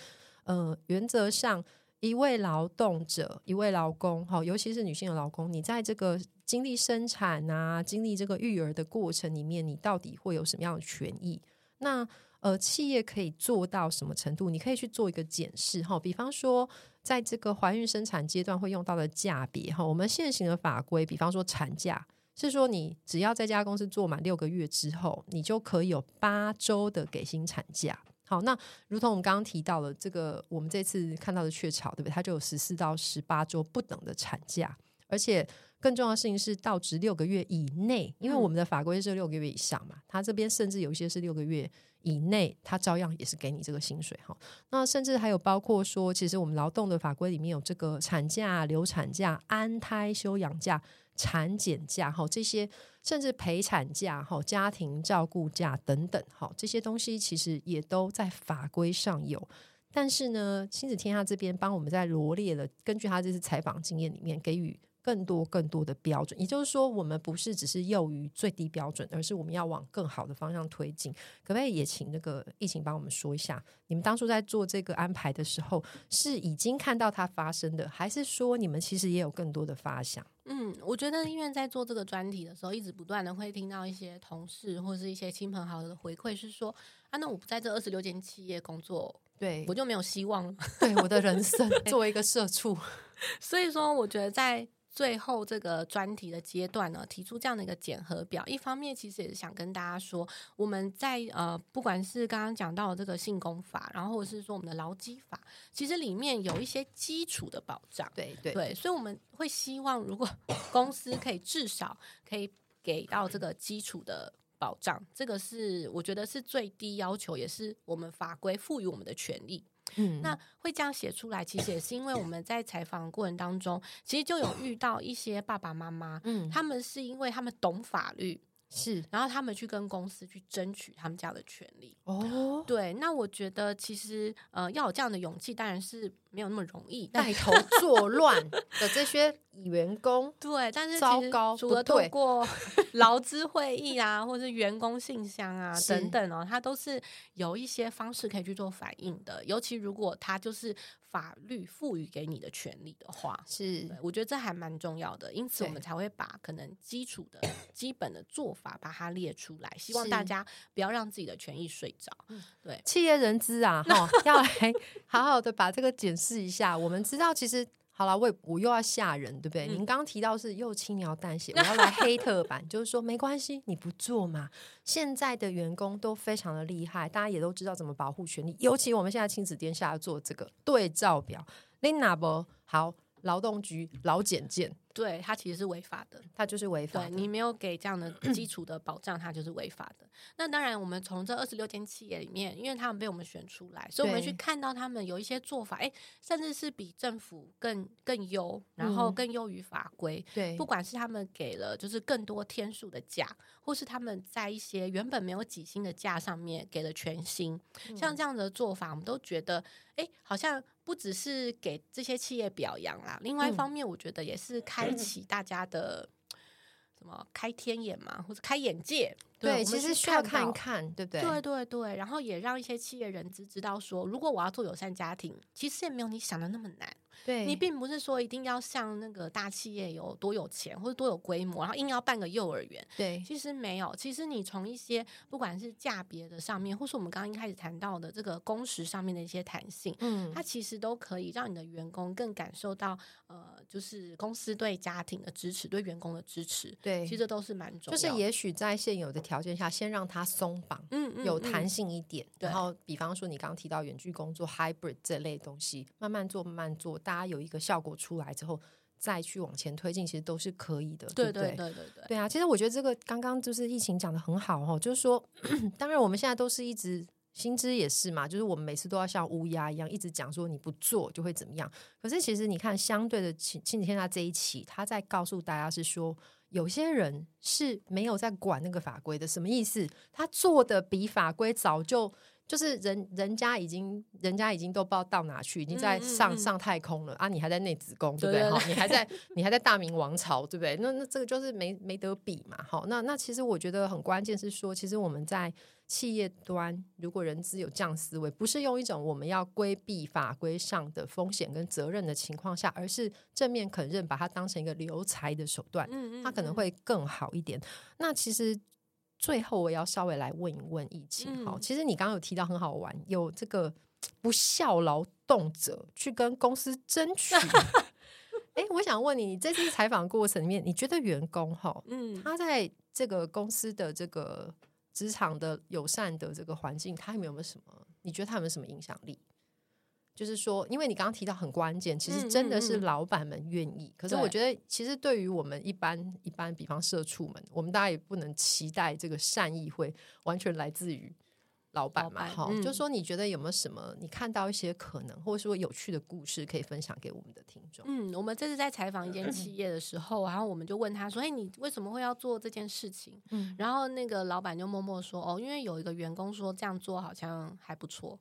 呃，原则上。一位劳动者，一位劳工，哈，尤其是女性的劳工，你在这个经历生产啊、经历这个育儿的过程里面，你到底会有什么样的权益？那呃，企业可以做到什么程度？你可以去做一个检视，哈。比方说，在这个怀孕生产阶段会用到的价别，哈，我们现行的法规，比方说产假，是说你只要在家公司做满六个月之后，你就可以有八周的给薪产假。好，那如同我们刚刚提到了这个，我们这次看到的雀巢，对不对？它就有十四到十八周不等的产假，而且更重要的事情是到职六个月以内，因为我们的法规是六个月以上嘛，它这边甚至有一些是六个月以内，他照样也是给你这个薪水哈。那甚至还有包括说，其实我们劳动的法规里面有这个产假、流产假、安胎休养假。产检假哈，这些甚至陪产假哈、家庭照顾假等等哈，这些东西其实也都在法规上有。但是呢，亲子天下这边帮我们在罗列了，根据他这次采访经验里面给予。更多更多的标准，也就是说，我们不是只是囿于最低标准，而是我们要往更好的方向推进。可不可以也请那个疫情帮我们说一下，你们当初在做这个安排的时候，是已经看到它发生的，还是说你们其实也有更多的发想？嗯，我觉得因为在做这个专题的时候，一直不断的会听到一些同事或者是一些亲朋好友的回馈，是说啊，那我不在这二十六间企业工作，对我就没有希望了，对我的人生 (laughs) 作为一个社畜，所以说我觉得在。最后这个专题的阶段呢，提出这样的一个检核表，一方面其实也是想跟大家说，我们在呃，不管是刚刚讲到的这个性工法，然后或者是说我们的劳基法，其实里面有一些基础的保障。对对对，所以我们会希望，如果 (coughs) 公司可以至少可以给到这个基础的保障，这个是我觉得是最低要求，也是我们法规赋予我们的权利。嗯，那会这样写出来，其实也是因为我们在采访过程当中，其实就有遇到一些爸爸妈妈，嗯，他们是因为他们懂法律。是，然后他们去跟公司去争取他们家的权利。哦，对，那我觉得其实呃要有这样的勇气，当然是没有那么容易。(laughs) 带头作乱的这些员工，(laughs) 对，但是糟糕，除了通过劳资会议啊，或者是员工信箱啊等等哦，他都是有一些方式可以去做反应的。尤其如果他就是法律赋予给你的权利的话，是，我觉得这还蛮重要的。因此，我们才会把可能基础的 (laughs) 基本的做。法把它列出来，希望大家不要让自己的权益睡着。对，企业人资啊，哈，要来好好的把这个检视一下。我们知道，其实好了，我我又要吓人，对不对？您刚刚提到是又轻描淡写，我要来黑 (laughs) 特版，就是说没关系，你不做嘛。现在的员工都非常的厉害，大家也都知道怎么保护权利。尤其我们现在亲子殿下做这个对照表，Lina 不好，劳动局劳检件。对，它其实是违法的，它就是违法。对你没有给这样的基础的保障，它就是违法的。那当然，我们从这二十六间企业里面，因为他们被我们选出来，所以我们去看到他们有一些做法，哎，甚至是比政府更更优，然后更优于法规。对，不管是他们给了就是更多天数的假，或是他们在一些原本没有几星的假上面给了全薪，像这样的做法，我们都觉得，哎，好像不只是给这些企业表扬啦，另外一方面，我觉得也是开。开启大家的什么开天眼嘛，或者开眼界。对，我其实需要看一看，对不对？对对对，然后也让一些企业人资知道说，如果我要做友善家庭，其实也没有你想的那么难。对，你并不是说一定要像那个大企业有多有钱或者多有规模，然后硬要办个幼儿园。对其实没有，其实你从一些不管是价别的上面，或是我们刚刚一开始谈到的这个工时上面的一些弹性，嗯它其实都可以让你的员工更感受到，呃，就是公司对家庭的支持，对员工的支持。对，其实这都是蛮重要就是。也许在现有的条件下，先让它松绑。嗯嗯有弹嗯性一点，对然后比方说你刚刚提到远距工作、hybrid 这类东西，慢慢做，慢慢做，大家有一个效果出来之后，再去往前推进，其实都是可以的，对不对对对对对，对啊，其实我觉得这个刚刚就是疫情讲的很好哦，就是说，(clears throat) 当然我们现在都是一直薪资也是嘛，就是我们每次都要像乌鸦一样一直讲说你不做就会怎么样。可是其实你看，相对的亲亲子天下这一期，他在告诉大家是说，有些人是没有在管那个法规的，什么意思？他做的比法规早就。就是人人家已经人家已经都不知道到哪去，已经在嗯嗯嗯上上太空了啊！你还在内子宫，对不对？哈，你还在你还在大明王朝，对不对？那那这个就是没没得比嘛。好，那那其实我觉得很关键是说，其实我们在企业端，如果人资有这样思维，不是用一种我们要规避法规上的风险跟责任的情况下，而是正面肯认，把它当成一个留才的手段，嗯嗯，它可能嗯会更好一点。那其实最后我要稍微来问一问疫情，好，嗯其实你刚刚有提到很好玩，有这个不孝劳动者去跟公司争取。(laughs) 哎，我想问你，你这次采访过程里面，你觉得员工哈，嗯他在这个公司的这个职场的友善的这个环境，他有没有什么？你觉得他有没有什么影响力？就是说，因为你刚刚提到很关键，其实嗯真的是老板们愿意。可是我觉得，其实对于我们一般一般，比方社畜们，我们大家也不能期待这个善意会完全来自于老板嘛。就说你觉得有没有什么你看到一些可能，或者说有趣的故事可以分享给我们的听众？嗯，我们这次在采访一间企业的时候，然后我们就问他说：“哎，你为什么会要做这件事情？”嗯然后那个老板就默默说：“哦，因为有一个员工说这样做好像还不错。”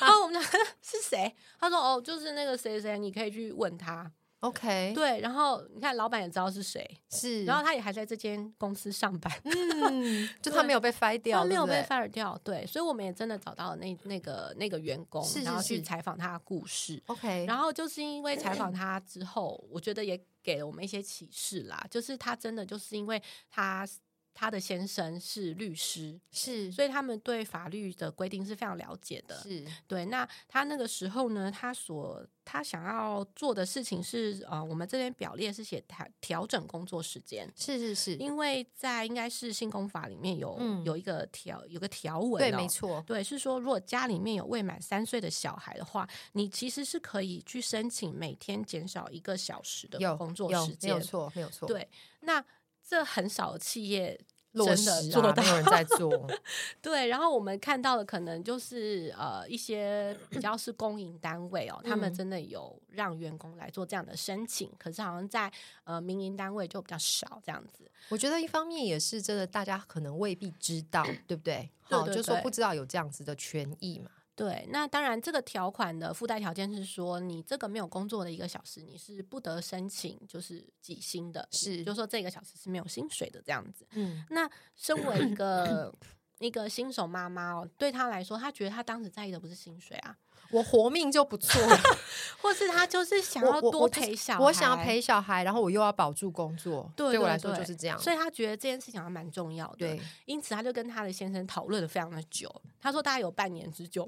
然 (laughs) 后我们讲是谁？他说：“哦，就是那个谁谁，你可以去问他。OK，对，然后你看老板也知道是谁，是，然后他也还在这间公司上班，嗯，(laughs) 就他没有被 fire 掉，他没有被 fire 掉。对，所以我们也真的找到了那那个那个员工，是是然后去是采访他的故事。OK，然后就是因为采访他之后，我觉得也给了我们一些启示啦。就是他真的就是因为他他的先生是律师，是所以他们对法律的规定是非常了解的。是对，那他那个时候呢，他所他想要做的事情是，呃，我们这边表列是写调调整工作时间。是是是，因为在应该是性工法里面有、嗯有一个条有个条文、哦，对，没错，对，是说如果家里面有未满三岁的小孩的话，你其实是可以去申请每天减少一个小时的工作时间。没有错，没有错，对，那这很少的企业落真实做到没有人在做，(laughs) 对，然后我们看到的可能就是呃一些比较是公营单位哦，他们嗯真的有让员工来做这样的申请，可是好像在呃民营单位就比较少这样子。我觉得一方面也是真的，大家可能未必知道，对不对？好，就说不知道有这样子的权益嘛。对，那当然，这个条款的附带条件是说，你这个没有工作的一个小时，你是不得申请就是几薪的，是就说这个小时是没有薪水的这样子。嗯，那身为一个 (clears throat) 一个新手妈妈哦，对她来说，她觉得她当时在意的不是薪水啊，我活命就不错，(laughs) 或是他就是想要多我我我就是陪小孩，我想要陪小孩，然后我又要保住工作，对对我来说就是这样。所以他觉得这件事情还蛮重要的。对，因此他就跟他的先生讨论了非常的久，他说大概有半年之久，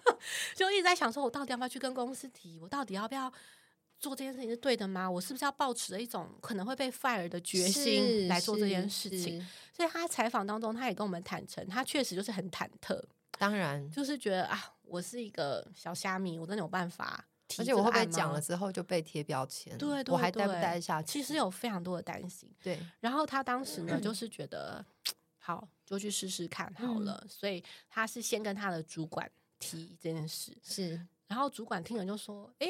(laughs) 就一直在想说，我到底要不要去跟公司提？我到底要不要做这件事情是对的吗？我是不是要抱持着一种可能会被 fire 的决心来做这件事情？所以他采访当中，他也跟我们坦诚，他确实就是很忐忑，当然，就是觉得啊，我是一个小虾米，我真的有办法而且我会不讲了之后就被贴标签？对对我还待不待得下去？其实有非常多的担心。对，然后他当时呢，(clears throat) 就是觉得好，就去试试看好嗯了。所以他是先跟他的主管提这件事，是然后主管听了就说：“哎，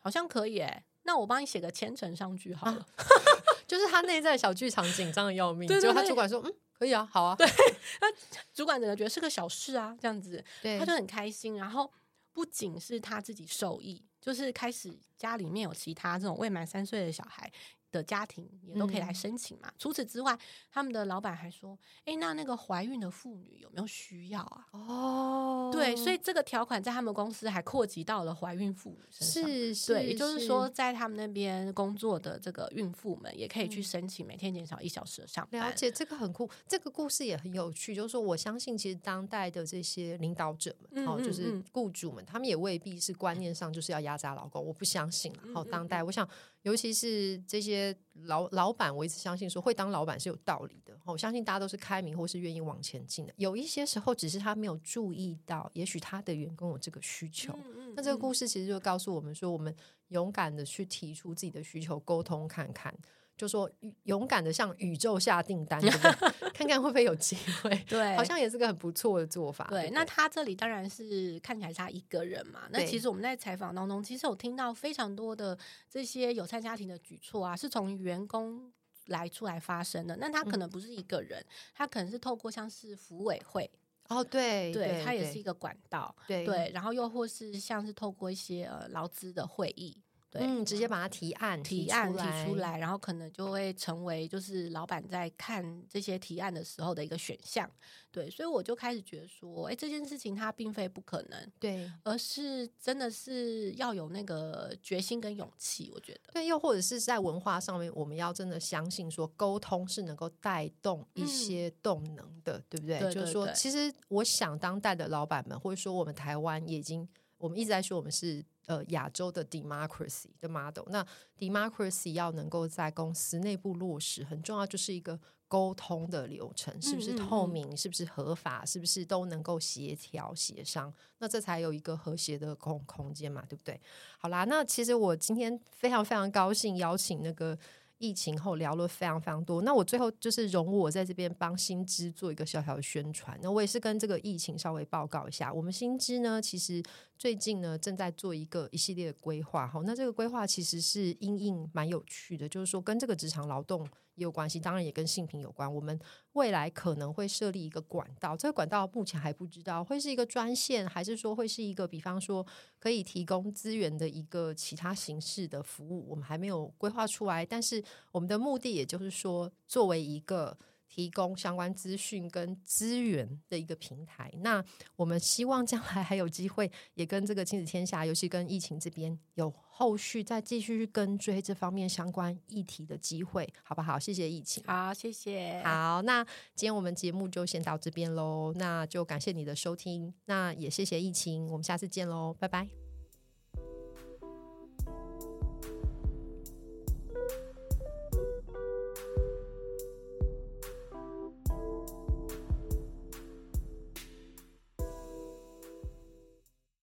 好像可以哎，那我帮你写个千层上去好了。(laughs) 就是他内在小剧场紧张的要命，(laughs) 对对结果他主管说：“嗯，可以啊，好啊。”对，(laughs) 那主管整个觉得是个小事啊，这样子对，他就很开心。然后不仅是他自己受益，就是开始家里面有其他这种未满三岁的小孩。的家庭也都可以来申请嘛。除此之外，他们的老板还说：“哎，那那个怀孕的妇女有没有需要啊？”哦，对，所以这个条款在他们公司还扩及到了怀孕妇女身上。是，对，也就是说，在他们那边工作的这个孕妇们也可以去申请每天减少一小时的上班。了解，这个很酷，这个故事也很有趣。就是说，我相信其实当代的这些领导者们，哦，就是雇主们，他们也未必是观念上就是要压榨老公。我不相信了。好，当代，我想。尤其是这些老老板，我一直相信说会当老板是有道理的。我相信大家都是开明或是愿意往前进的。有一些时候，只是他没有注意到，也许他的员工有这个需求。那这个故事其实就告诉我们说，我们勇敢的去提出自己的需求，沟通看看。就说勇敢的向宇宙下订单，(laughs) 看看会不会有机会。(laughs) 对，好像也是个很不错的做法。对，那他这里当然是看起来他一个人嘛。那其实我们在采访当中，其实有听到非常多的这些有餐家庭的举措啊，是从员工来出来发生的。那他可能不是一个人，他可能是透过像是服委会哦，对，对，他也是一个管道，对对。然后又或是像是透过一些呃劳资的会议。嗯，直接把它提案提案提出来，然后可能就会成为就是老板在看这些提案的时候的一个选项。对，所以我就开始觉得说，哎，这件事情它并非不可能，对，而是真的是要有那个决心跟勇气。我觉得，对，又或者是在文化上面，我们要真的相信说，沟通是能够带动一些动能的，对不对？就是说，其实我想，当代的老板们，或者说我们台湾，也已经，我们一直在说，我们是。呃，亚洲的 democracy 的 model，那 democracy 要能够在公司内部落实，很重要就是一个沟通的流程，是不是透明，是不是合法，是不是都能够协调协商，那这才有一个和谐的空空间嘛，对不对？好啦，那其实我今天非常非常高兴邀请那个。疫情后聊了非常非常多，那我最后就是容我在这边帮新知做一个小小的宣传。那我也是跟这个疫情稍微报告一下，我们新知呢，其实最近呢正在做一个一系列的规划。哈，那这个规划其实是因应蛮有趣的，就是说跟这个职场劳动。也有关系，当然也跟性平有关。我们未来可能会设立一个管道，这个管道目前还不知道会是一个专线，还是说会是一个，比方说可以提供资源的一个其他形式的服务，我们还没有规划出来。但是我们的目的，也就是说，作为一个。提供相关资讯跟资源的一个平台。那我们希望将来还有机会，也跟这个亲子天下，尤其跟疫情这边有后续再继续去跟追这方面相关议题的机会，好不好？谢谢疫情，好，谢谢。好，那今天我们节目就先到这边喽。那就感谢你的收听，那也谢谢疫情，我们下次见喽，拜拜。